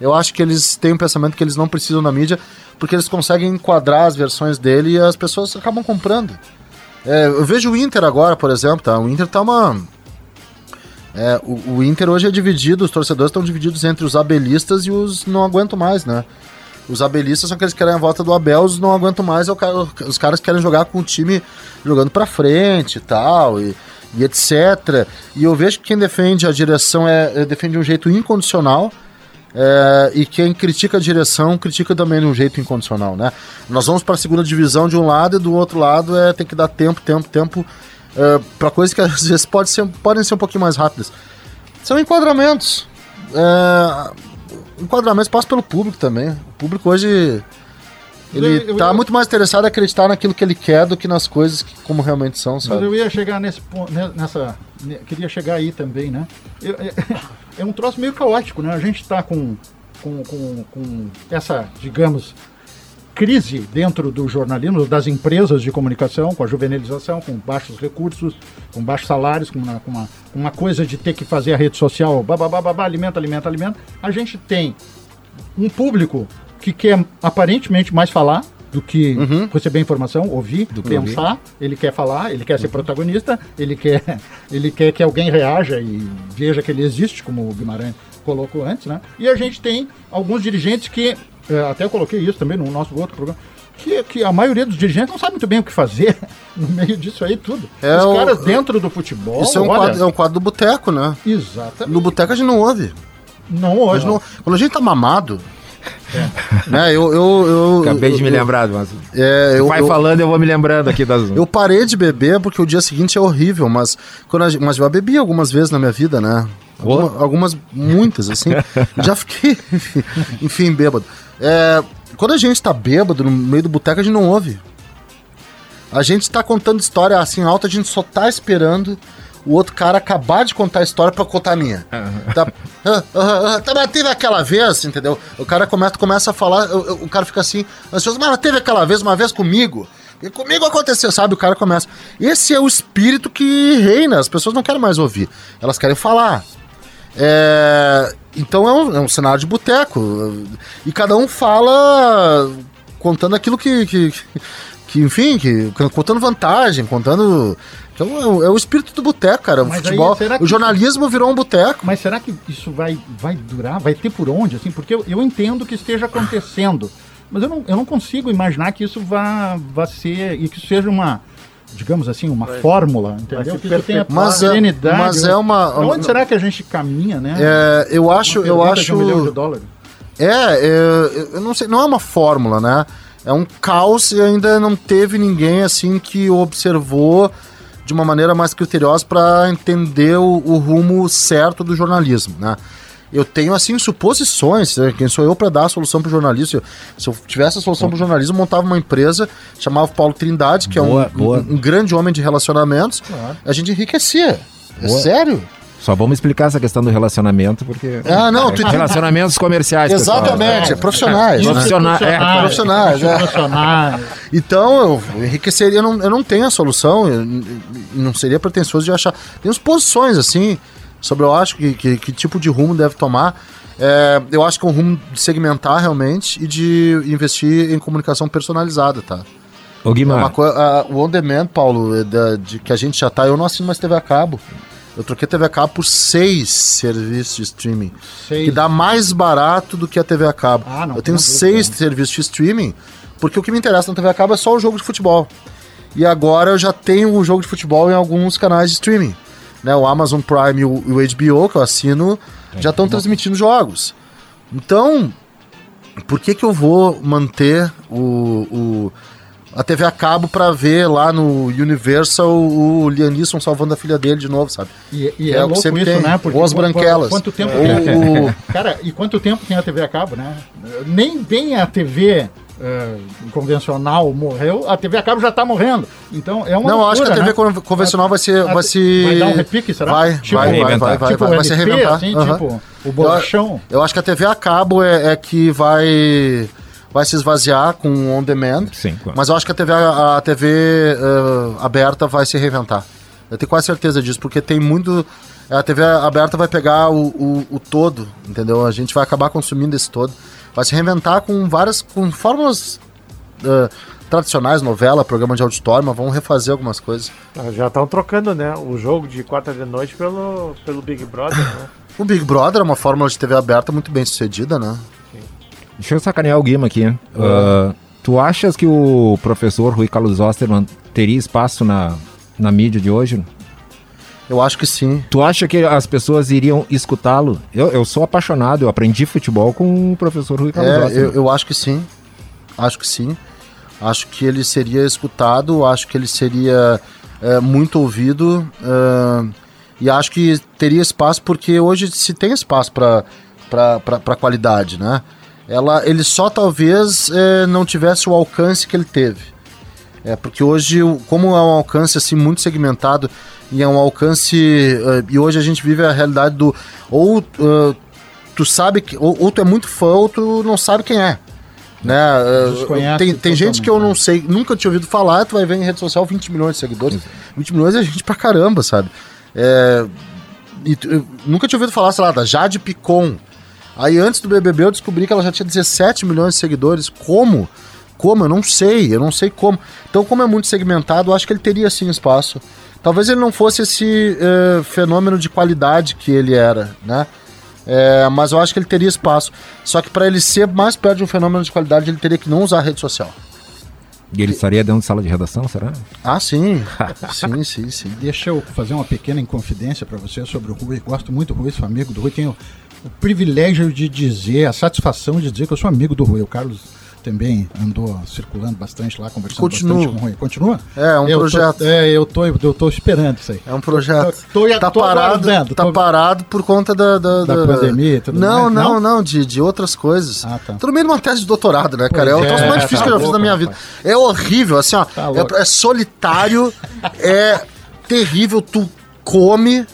Eu acho que eles têm um pensamento que eles não precisam da mídia, porque eles conseguem enquadrar as versões dele e as pessoas acabam comprando. É, eu vejo o Inter agora, por exemplo, tá? O Inter tá uma. É, o, o, Inter hoje é dividido, os torcedores estão divididos entre os abelistas e os não aguento mais, né? Os abelistas são aqueles que querem a volta do Abel, os não aguento mais, é os caras querem jogar com o time jogando pra frente e tal, e, e etc. E eu vejo que quem defende a direção é defende de um jeito incondicional, é, e quem critica a direção critica também de um jeito incondicional, né? Nós vamos para a segunda divisão de um lado e do outro lado é tem que dar tempo, tempo, tempo é, para coisas que *laughs* às vezes pode ser, podem ser um pouquinho mais rápidas. São enquadramentos. É, enquadramentos passam pelo público também. O público hoje ele está muito mais interessado em acreditar naquilo que ele quer do que nas coisas que, como realmente são, sabe? Mas eu ia chegar nesse ponto, nessa, queria chegar aí também, né? Eu, é, *laughs* é, um troço meio caótico, né? A gente está com, com, com, com essa, digamos, crise dentro do jornalismo, das empresas de comunicação, com a juvenilização, com baixos recursos, com baixos salários, com uma, com uma, uma coisa de ter que fazer a rede social, babá, alimenta, alimenta, alimenta. A gente tem um público que quer aparentemente mais falar do que uhum. receber informação, ouvir, do pensar, ouvir. ele quer falar, ele quer ser uhum. protagonista, ele quer, *laughs* ele quer que alguém reaja e veja que ele existe, como o Guimarães colocou antes, né? E a gente tem alguns dirigentes que, eh, até eu coloquei isso também no nosso outro programa, que, que, a maioria dos dirigentes não sabe muito bem o que fazer *laughs* no meio disso aí tudo. É Os caras o... dentro do futebol. Isso é um, olha... quadro, é um quadro do boteco, né? Exatamente. No boteco a gente não ouve. Não ouve. Não. Quando a gente tá mamado, é. Né, eu, eu, eu, Acabei de me lembrar, mas. É, eu, vai eu, falando, eu vou me lembrando aqui das. Eu parei de beber porque o dia seguinte é horrível, mas, quando a, mas já bebi algumas vezes na minha vida, né? Alguma, algumas, muitas, assim. *laughs* já fiquei, *laughs* enfim, bêbado. É, quando a gente tá bêbado no meio do boteco, a gente não ouve. A gente tá contando história assim alta, a gente só tá esperando o outro cara acabar de contar a história para contar a minha. Uhum. Tá, uh, uh, uh, tá, teve aquela vez, entendeu? O cara começa, começa a falar, o, o cara fica assim, ansioso, mas teve aquela vez, uma vez comigo. E comigo aconteceu, sabe? O cara começa. Esse é o espírito que reina, as pessoas não querem mais ouvir, elas querem falar. É, então é um, é um cenário de boteco. E cada um fala contando aquilo que, que, que enfim, que, contando vantagem, contando então é o, é o espírito do boteco, cara. O Mas futebol, aí, o jornalismo virou um boteco. Mas será que isso vai, vai durar? Vai ter por onde? Assim, porque eu, eu entendo que esteja acontecendo. Mas eu não, eu não consigo imaginar que isso vá, vá ser. e que isso seja uma digamos assim, uma vai, fórmula, entendeu? Que tenha mas, é, serenidade. Mas é uma. Onde será que a gente caminha, né? É, eu acho. Eu acho. Um milhão de dólares. É, é, eu não sei, não é uma fórmula, né? É um caos e ainda não teve ninguém assim que observou de uma maneira mais criteriosa para entender o, o, rumo certo do jornalismo, né? Eu tenho, assim, suposições, né? quem sou eu para dar a solução para o jornalismo? Se eu tivesse a solução para o jornalismo, montava uma empresa, chamava Paulo Trindade, que boa, é um, um, um, grande homem de relacionamentos, claro. a gente enriquecia. É boa. É sério? Só vamos explicar essa questão do relacionamento, porque. Ah, não, é, relacionamentos comerciais. Exatamente, é, profissionais. Né? Profissionais. É, profissionais. É. profissionais. Então, eu enriqueceria, eu não, eu não tenho a solução, não seria pretensioso de achar. Temos posições, assim, sobre eu acho que, que, que tipo de rumo deve tomar. É, eu acho que é um rumo de segmentar realmente e de investir em comunicação personalizada, tá? O Guimar. É o on demand, Paulo, é da, de, que a gente já tá, eu não assino mais TV a cabo. Eu troquei a TV a cabo por seis serviços de streaming. Seis. Que dá mais barato do que a TV a cabo. Ah, não, eu tenho seis serviços de streaming, porque o que me interessa na TV a cabo é só o jogo de futebol. E agora eu já tenho o jogo de futebol em alguns canais de streaming. Né, o Amazon Prime e o, o HBO, que eu assino, é, já estão transmitindo jogos. Então, por que, que eu vou manter o, o a TV a cabo para ver lá no Universal o Lianisson salvando a filha dele de novo, sabe? E, e é, é o que sempre isso, tem. né? Porque, Ou as branquelas. Quanto tempo o... *laughs* Cara, e quanto tempo tem a TV a cabo, né? Nem bem a TV é, convencional morreu, a TV a cabo já está morrendo. Então é uma Não, acho que a loucura, TV né? con- convencional vai ser. Vai, se... Vai dar um repique, será? Vai, Tipo, vai, vai, vai, vai, Tipo vai, vai se reventar. assim, tipo, o bolachão. Eu, eu acho que a TV a cabo é, é que vai, vai se esvaziar com on demand. Sim, claro. Mas eu acho que a TV, a, a TV eh, aberta vai se reinventar. Eu tenho quase certeza disso, porque tem muito. A TV aberta vai pegar o, o, o todo, entendeu? A gente vai acabar consumindo esse todo. Vai se reinventar com várias. com fórmulas eh, tradicionais, novela, programa de auditório, mas vão refazer algumas coisas. Ah, Já estão trocando, né? O jogo de quarta de noite pelo, pelo Big Brother, né? O Big Brother é uma fórmula de TV aberta muito bem sucedida, né? Deixa eu sacanear o Guima aqui. Ah, tu achas que o professor Rui Carlos Osterman teria espaço na, na mídia de hoje? Eu acho que sim. Tu acha que as pessoas iriam escutá-lo? Eu, eu sou apaixonado, eu aprendi futebol com o professor Rui Carlos É, Osterman. eu, eu acho que sim. Acho que sim. Acho que ele seria escutado, acho que ele seria é, muito ouvido. é, e acho que teria espaço, porque hoje se tem espaço para qualidade, né? Ela, ele só talvez é, não tivesse o alcance que ele teve. É, porque hoje, como é um alcance assim muito segmentado e é um alcance. eh, e hoje a gente vive a realidade do. Ou eh, tu sabe que. Ou, ou tu é muito fã ou tu não sabe quem é. Né? Desconhece tem tem gente que eu não totalmente, sei, nunca tinha ouvido falar, tu vai ver em rede social 20 milhões de seguidores. 20 milhões é gente pra caramba, sabe? É, e nunca tinha ouvido falar, sei lá, da Jade Picon. Aí antes do BBB eu descobri que ela já tinha 17 milhões de seguidores. Como? Como? Eu não sei, eu não sei como. Então, como é muito segmentado, eu acho que ele teria sim espaço. Talvez ele não fosse esse eh, fenômeno de qualidade que ele era, né? É, mas eu acho que ele teria espaço. Só que para ele ser mais perto de um fenômeno de qualidade, ele teria que não usar a rede social. E ele estaria dentro de sala de redação, será? Ah, sim. *laughs* sim, sim, sim. Deixa eu fazer uma pequena inconfidência para você sobre o Rui. Gosto muito do Rui, sou amigo do Rui. Tenho o privilégio de dizer, a satisfação de dizer que eu sou amigo do Rui. O Carlos também andou circulando bastante lá, conversando Continua. bastante com o Rui. Continua? É, um Eu tô- projeto. é, eu tô, eu tô esperando isso aí. É um projeto. Tô- tô- tá tô parado, tá tô- parado por conta da, da, Da pandemia e tudo não, mais, Não, não? não, de, de outras coisas. Ah, tá. Tô no meio de uma tese de doutorado, né, cara? É o Pois troço é, mais difícil tá que eu já fiz na minha vida. rapaz. É horrível, assim, ó. Tá é, é solitário, *laughs* é terrível, tu come.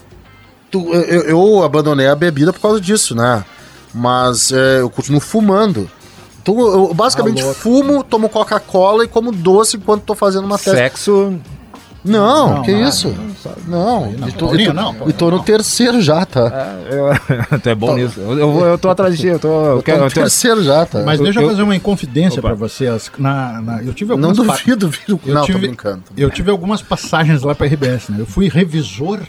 Tu, eu, eu abandonei a bebida por causa disso, né? Mas é, eu continuo fumando. Então, eu basicamente louco. fumo, tomo Coca-Cola e como doce enquanto tô fazendo uma tese. Sexo. Não, Não, que não, isso? Não, não. e tô, Paulinho, e tô- não, e tô no terceiro já, tá? Eu, *laughs* tu é bom nisso. Eu, eu, eu tô atrás de ti, eu tô. Eu Eu tô quero, no eu tô- terceiro já, tá? Mas Eu- deixa eu, eu- fazer uma inconfidência para vocês. Na, na- eu tive Não algumas pa- duvido, viu? Eu Não, tive, tô brincando. tô Eu tive algumas passagens lá para RBS, né? Eu fui revisor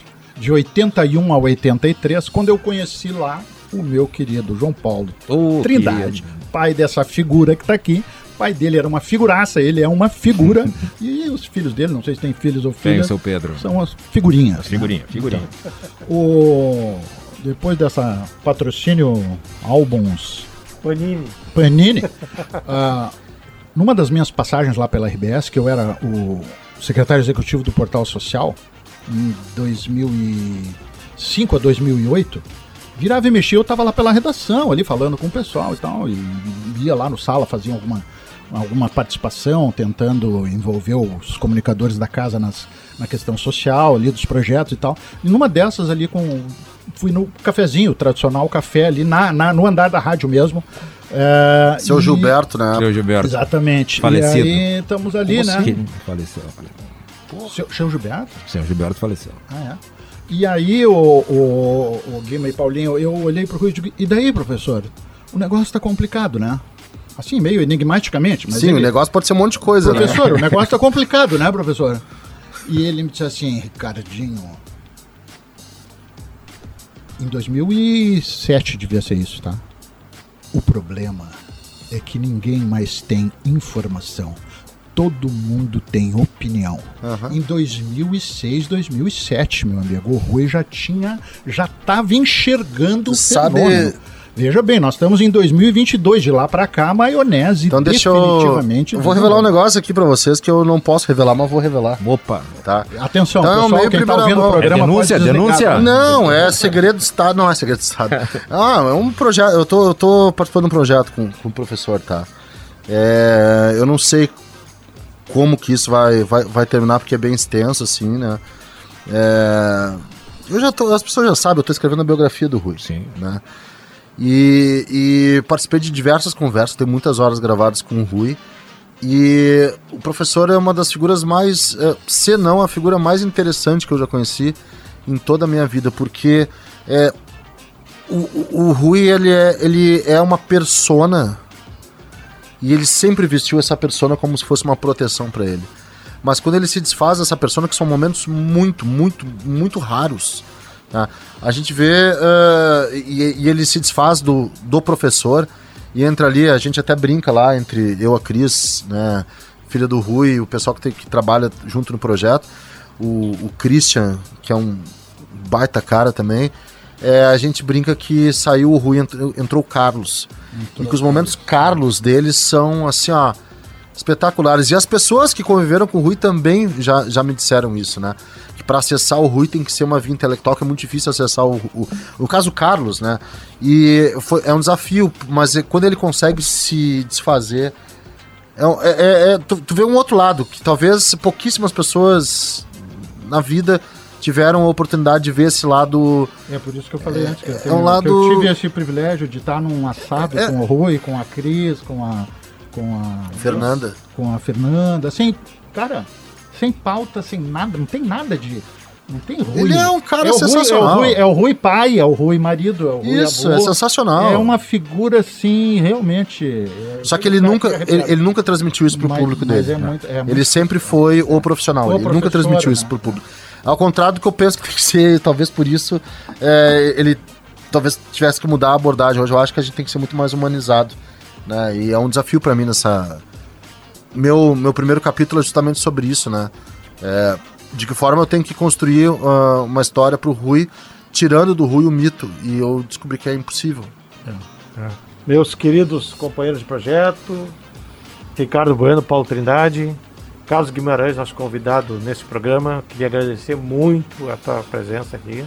de 81 a 83, quando eu conheci lá o meu querido João Paulo Ô, Trindade, querido. pai dessa figura que tá aqui. O pai dele era uma figuraça, ele é uma figura. *laughs* e os filhos dele, não sei se tem filhos ou Tem o filhas, seu Pedro. são as figurinhas. né? Figurinha, figurinha. O... Depois dessa patrocínio álbuns Panini. Panini, ah, numa das minhas passagens lá pela RBS, que eu era o secretário executivo do Portal Social, em 2005 a 2008, virava e mexia, eu estava lá pela redação, ali falando com o pessoal e tal, e ia lá no sala, fazia alguma, alguma participação, tentando envolver os comunicadores da casa nas, na questão social, ali dos projetos e tal. E numa dessas ali com... Fui no cafezinho, tradicional café ali na, na- no andar da rádio mesmo. É, Seu e- Gilberto, né? Seu Gilberto. Exatamente. Falecido. E aí estamos ali, Como né? assim? Seu, seu Gilberto? Seu Gilberto faleceu. Ah, é. E aí, o, o, o Guima e Paulinho, eu olhei pro Rui e digo, e daí, professor? O negócio tá complicado, né? Assim, meio enigmaticamente. Mas Sim, ele, o negócio pode ser um monte de coisa, Professor, né? o *laughs* negócio tá complicado, né, professor? E ele me disse assim, Ricardinho... Em 2007 devia ser isso, tá? O problema é que ninguém mais tem informação. Todo mundo tem opinião. Aham. Em 2006, 2007, meu amigo, o Rui já tinha, já estava enxergando o Sabe- fenômeno. Veja bem, nós estamos em 2022, de lá pra cá, a maionese Então deixa eu. definitivamente... eu vou revelar um negócio aqui pra vocês que eu não posso revelar, mas vou revelar. Opa. Tá? Atenção, Então, pessoal, meio quem tá ouvindo mão. o programa É denúncia, denúncia? Não, é segredo de Estado. Não é segredo de Estado. *laughs* Ah, é um projeto. Eu tô, eu tô participando de um projeto com, com o professor, tá? É, eu não sei como que isso vai, vai, vai terminar, porque é bem extenso, assim, né? É, eu já tô, as pessoas já sabem, eu tô escrevendo a biografia do Rui. Sim. Né? E, e participei de diversas conversas, tem muitas horas gravadas com o Rui. E o professor é uma das figuras mais, é, se não a figura mais interessante que eu já conheci em toda a minha vida, porque é, o, o, o Rui ele é, ele é uma persona e ele sempre vestiu essa persona como se fosse uma proteção para ele. Mas quando ele se desfaz dessa persona, que são momentos muito, muito, muito raros, tá? a gente vê uh, e, e, ele se desfaz do, do professor e entra ali, a gente até brinca lá entre eu, a Cris, né, filha do Rui, o pessoal que, tem, que trabalha junto no projeto, o, o Christian, que é um baita cara também, é, a gente brinca que saiu o Rui, entrou, entrou o Carlos. Entrou e que os momentos Carlos deles são assim, ó, espetaculares. E as pessoas que conviveram com o Rui também já, já me disseram isso, né? Que para acessar o Rui tem que ser uma via intelectual, que é muito difícil acessar o, o, o caso Carlos, né? E foi, é um desafio, mas é, quando ele consegue se desfazer. É, é, é, é tu, tu vê um outro lado, que talvez pouquíssimas pessoas na vida tiveram a oportunidade de ver esse lado. É por isso que eu falei é, antes, que eu, tenho, é um lado... eu tive esse privilégio de estar num assado é, com o Rui, com a Cris, com a. Com a Fernanda. Com a Fernanda. Assim, cara, sem pauta, sem nada, não tem nada de. Não tem Rui. Ele é um cara é sensacional. Rui, é, o Rui, é, o Rui, pai, é o Rui marido, é o Rui Isso, avô. é sensacional. É uma figura, assim, realmente. É, Só que ele nunca, ele, ele, nunca transmitiu isso pro mas, público mas dele. É muito, é ele muito, sempre foi o profissional. O ele nunca transmitiu né? isso pro público. Ao contrário do que eu penso que tem que ser, talvez por isso é, ele talvez tivesse que mudar a abordagem. Hoje eu acho que a gente tem que ser muito mais humanizado. Né? E é um desafio para mim nessa. Meu, meu primeiro capítulo é justamente sobre isso, né? É, de que forma eu tenho que construir uh, uma história pro Rui, tirando do Rui o mito. E eu descobri que é impossível. É, é. Meus queridos companheiros de projeto, Ricardo Bueno, Paulo Trindade, Carlos Guimarães, nosso convidado nesse programa. Queria agradecer muito a tua presença aqui,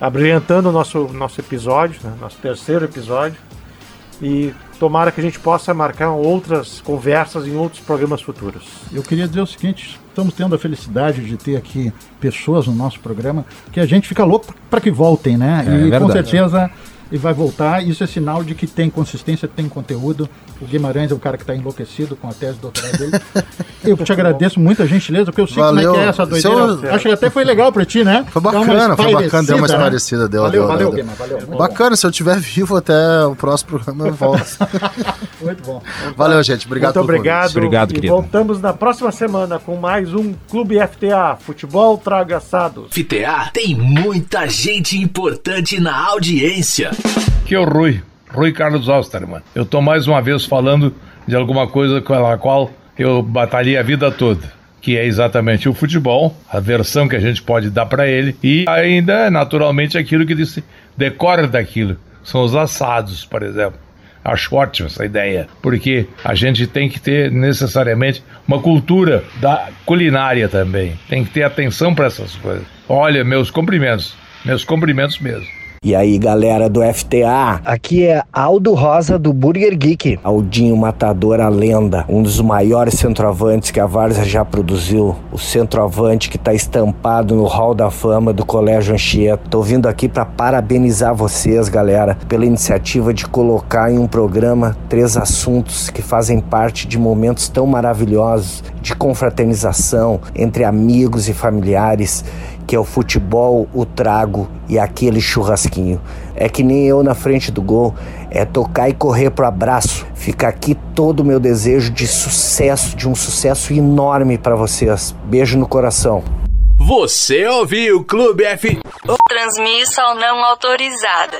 abrilhantando o nosso, nosso episódio, né, nosso terceiro episódio. E tomara que a gente possa marcar outras conversas em outros programas futuros. Eu queria dizer o seguinte: estamos tendo a felicidade de ter aqui pessoas no nosso programa que a gente fica louco para que voltem, né? É, e é com certeza e vai voltar. Isso é sinal de que tem consistência, tem conteúdo. O Guimarães é o cara que está enlouquecido com a tese doutorado dele. *laughs* Eu te agradeço muito a gentileza, porque eu sei valeu. como é que é essa doideira. Eu... Acho que até foi legal para ti, né? Foi bacana, foi bacana, deu uma esparecida. Né? Deu, valeu, deu, valeu, deu. Guima, valeu. Bacana, bom. se eu estiver vivo até o próximo programa eu volto. *laughs* muito bom. Valeu, gente. Obrigado Muito obrigado. Obrigado, e querido. voltamos na próxima semana com mais um Clube FTA, Futebol Traga Assados. FTA tem muita gente importante na audiência. Que é o Rui, Rui Carlos Osterman. Eu tô mais uma vez falando de alguma coisa pela qual eu batalhei a vida toda, que é exatamente o futebol, a versão que a gente pode dar para ele e ainda naturalmente aquilo que disse, decora daquilo, são os assados, por exemplo. Acho ótima essa ideia, porque a gente tem que ter necessariamente uma cultura da culinária também. Tem que ter atenção para essas coisas. Olha, meus cumprimentos, meus cumprimentos mesmo. E aí, galera do FTA, aqui é Aldo Rosa do Burger Geek. Aldinho Matador, a lenda, um dos maiores centroavantes que a Várzea já produziu. O centroavante que está estampado no Hall da Fama do Colégio Anchieta. Tô vindo aqui para parabenizar vocês, galera, pela iniciativa de colocar em um programa três assuntos que fazem parte de momentos tão maravilhosos de confraternização entre amigos e familiares que é o futebol, o trago e aquele churrasquinho. É que nem eu na frente do gol, é tocar e correr pro abraço. Fica aqui todo o meu desejo de sucesso, de um sucesso enorme para vocês. Beijo no coração. Você ouviu o Clube F. Transmissão não autorizada.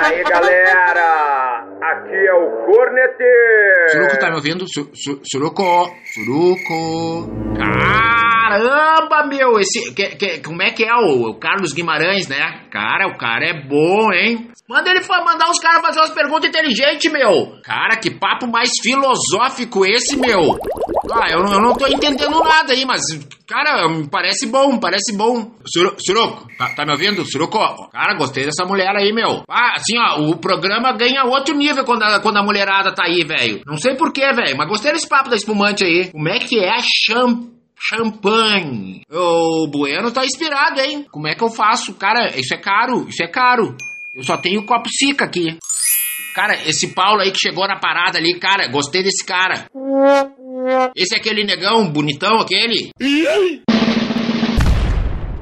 Aí galera, aqui é o Corneteiro. Suruco tá me ouvindo? Su, su, suruco, Suruco. Caramba, meu, esse. Que, que, como é que é o, o, Carlos Guimarães, né? Cara, o cara é bom, hein? Manda ele mandar os caras fazer umas perguntas inteligentes, meu. Cara, que papo mais filosófico esse, meu. Ah, eu, eu não tô entendendo nada aí, mas, cara, parece bom, parece bom. Suro- Suruco, tá, tá me ouvindo? Suruco, cara, gostei dessa mulher aí, meu. Ah, assim, ó, o programa ganha outro nível quando a, quando a mulherada tá aí, velho. Não sei porquê, velho, mas gostei desse papo da espumante aí. Como é que é a champ champanhe? O Bueno tá inspirado, hein? Como é que eu faço? Cara, isso é caro, isso é caro. Eu só tenho copo cica aqui. Cara, esse Paulo aí que chegou na parada ali, cara, gostei desse cara. Esse é aquele negão bonitão, aquele?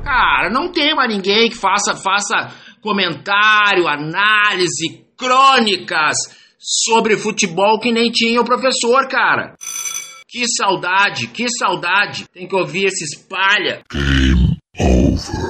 Cara, não tem mais ninguém que faça, faça comentário, análise, crônicas sobre futebol que nem tinha o professor, cara. Que saudade, que saudade. Tem que ouvir esses palha. Over.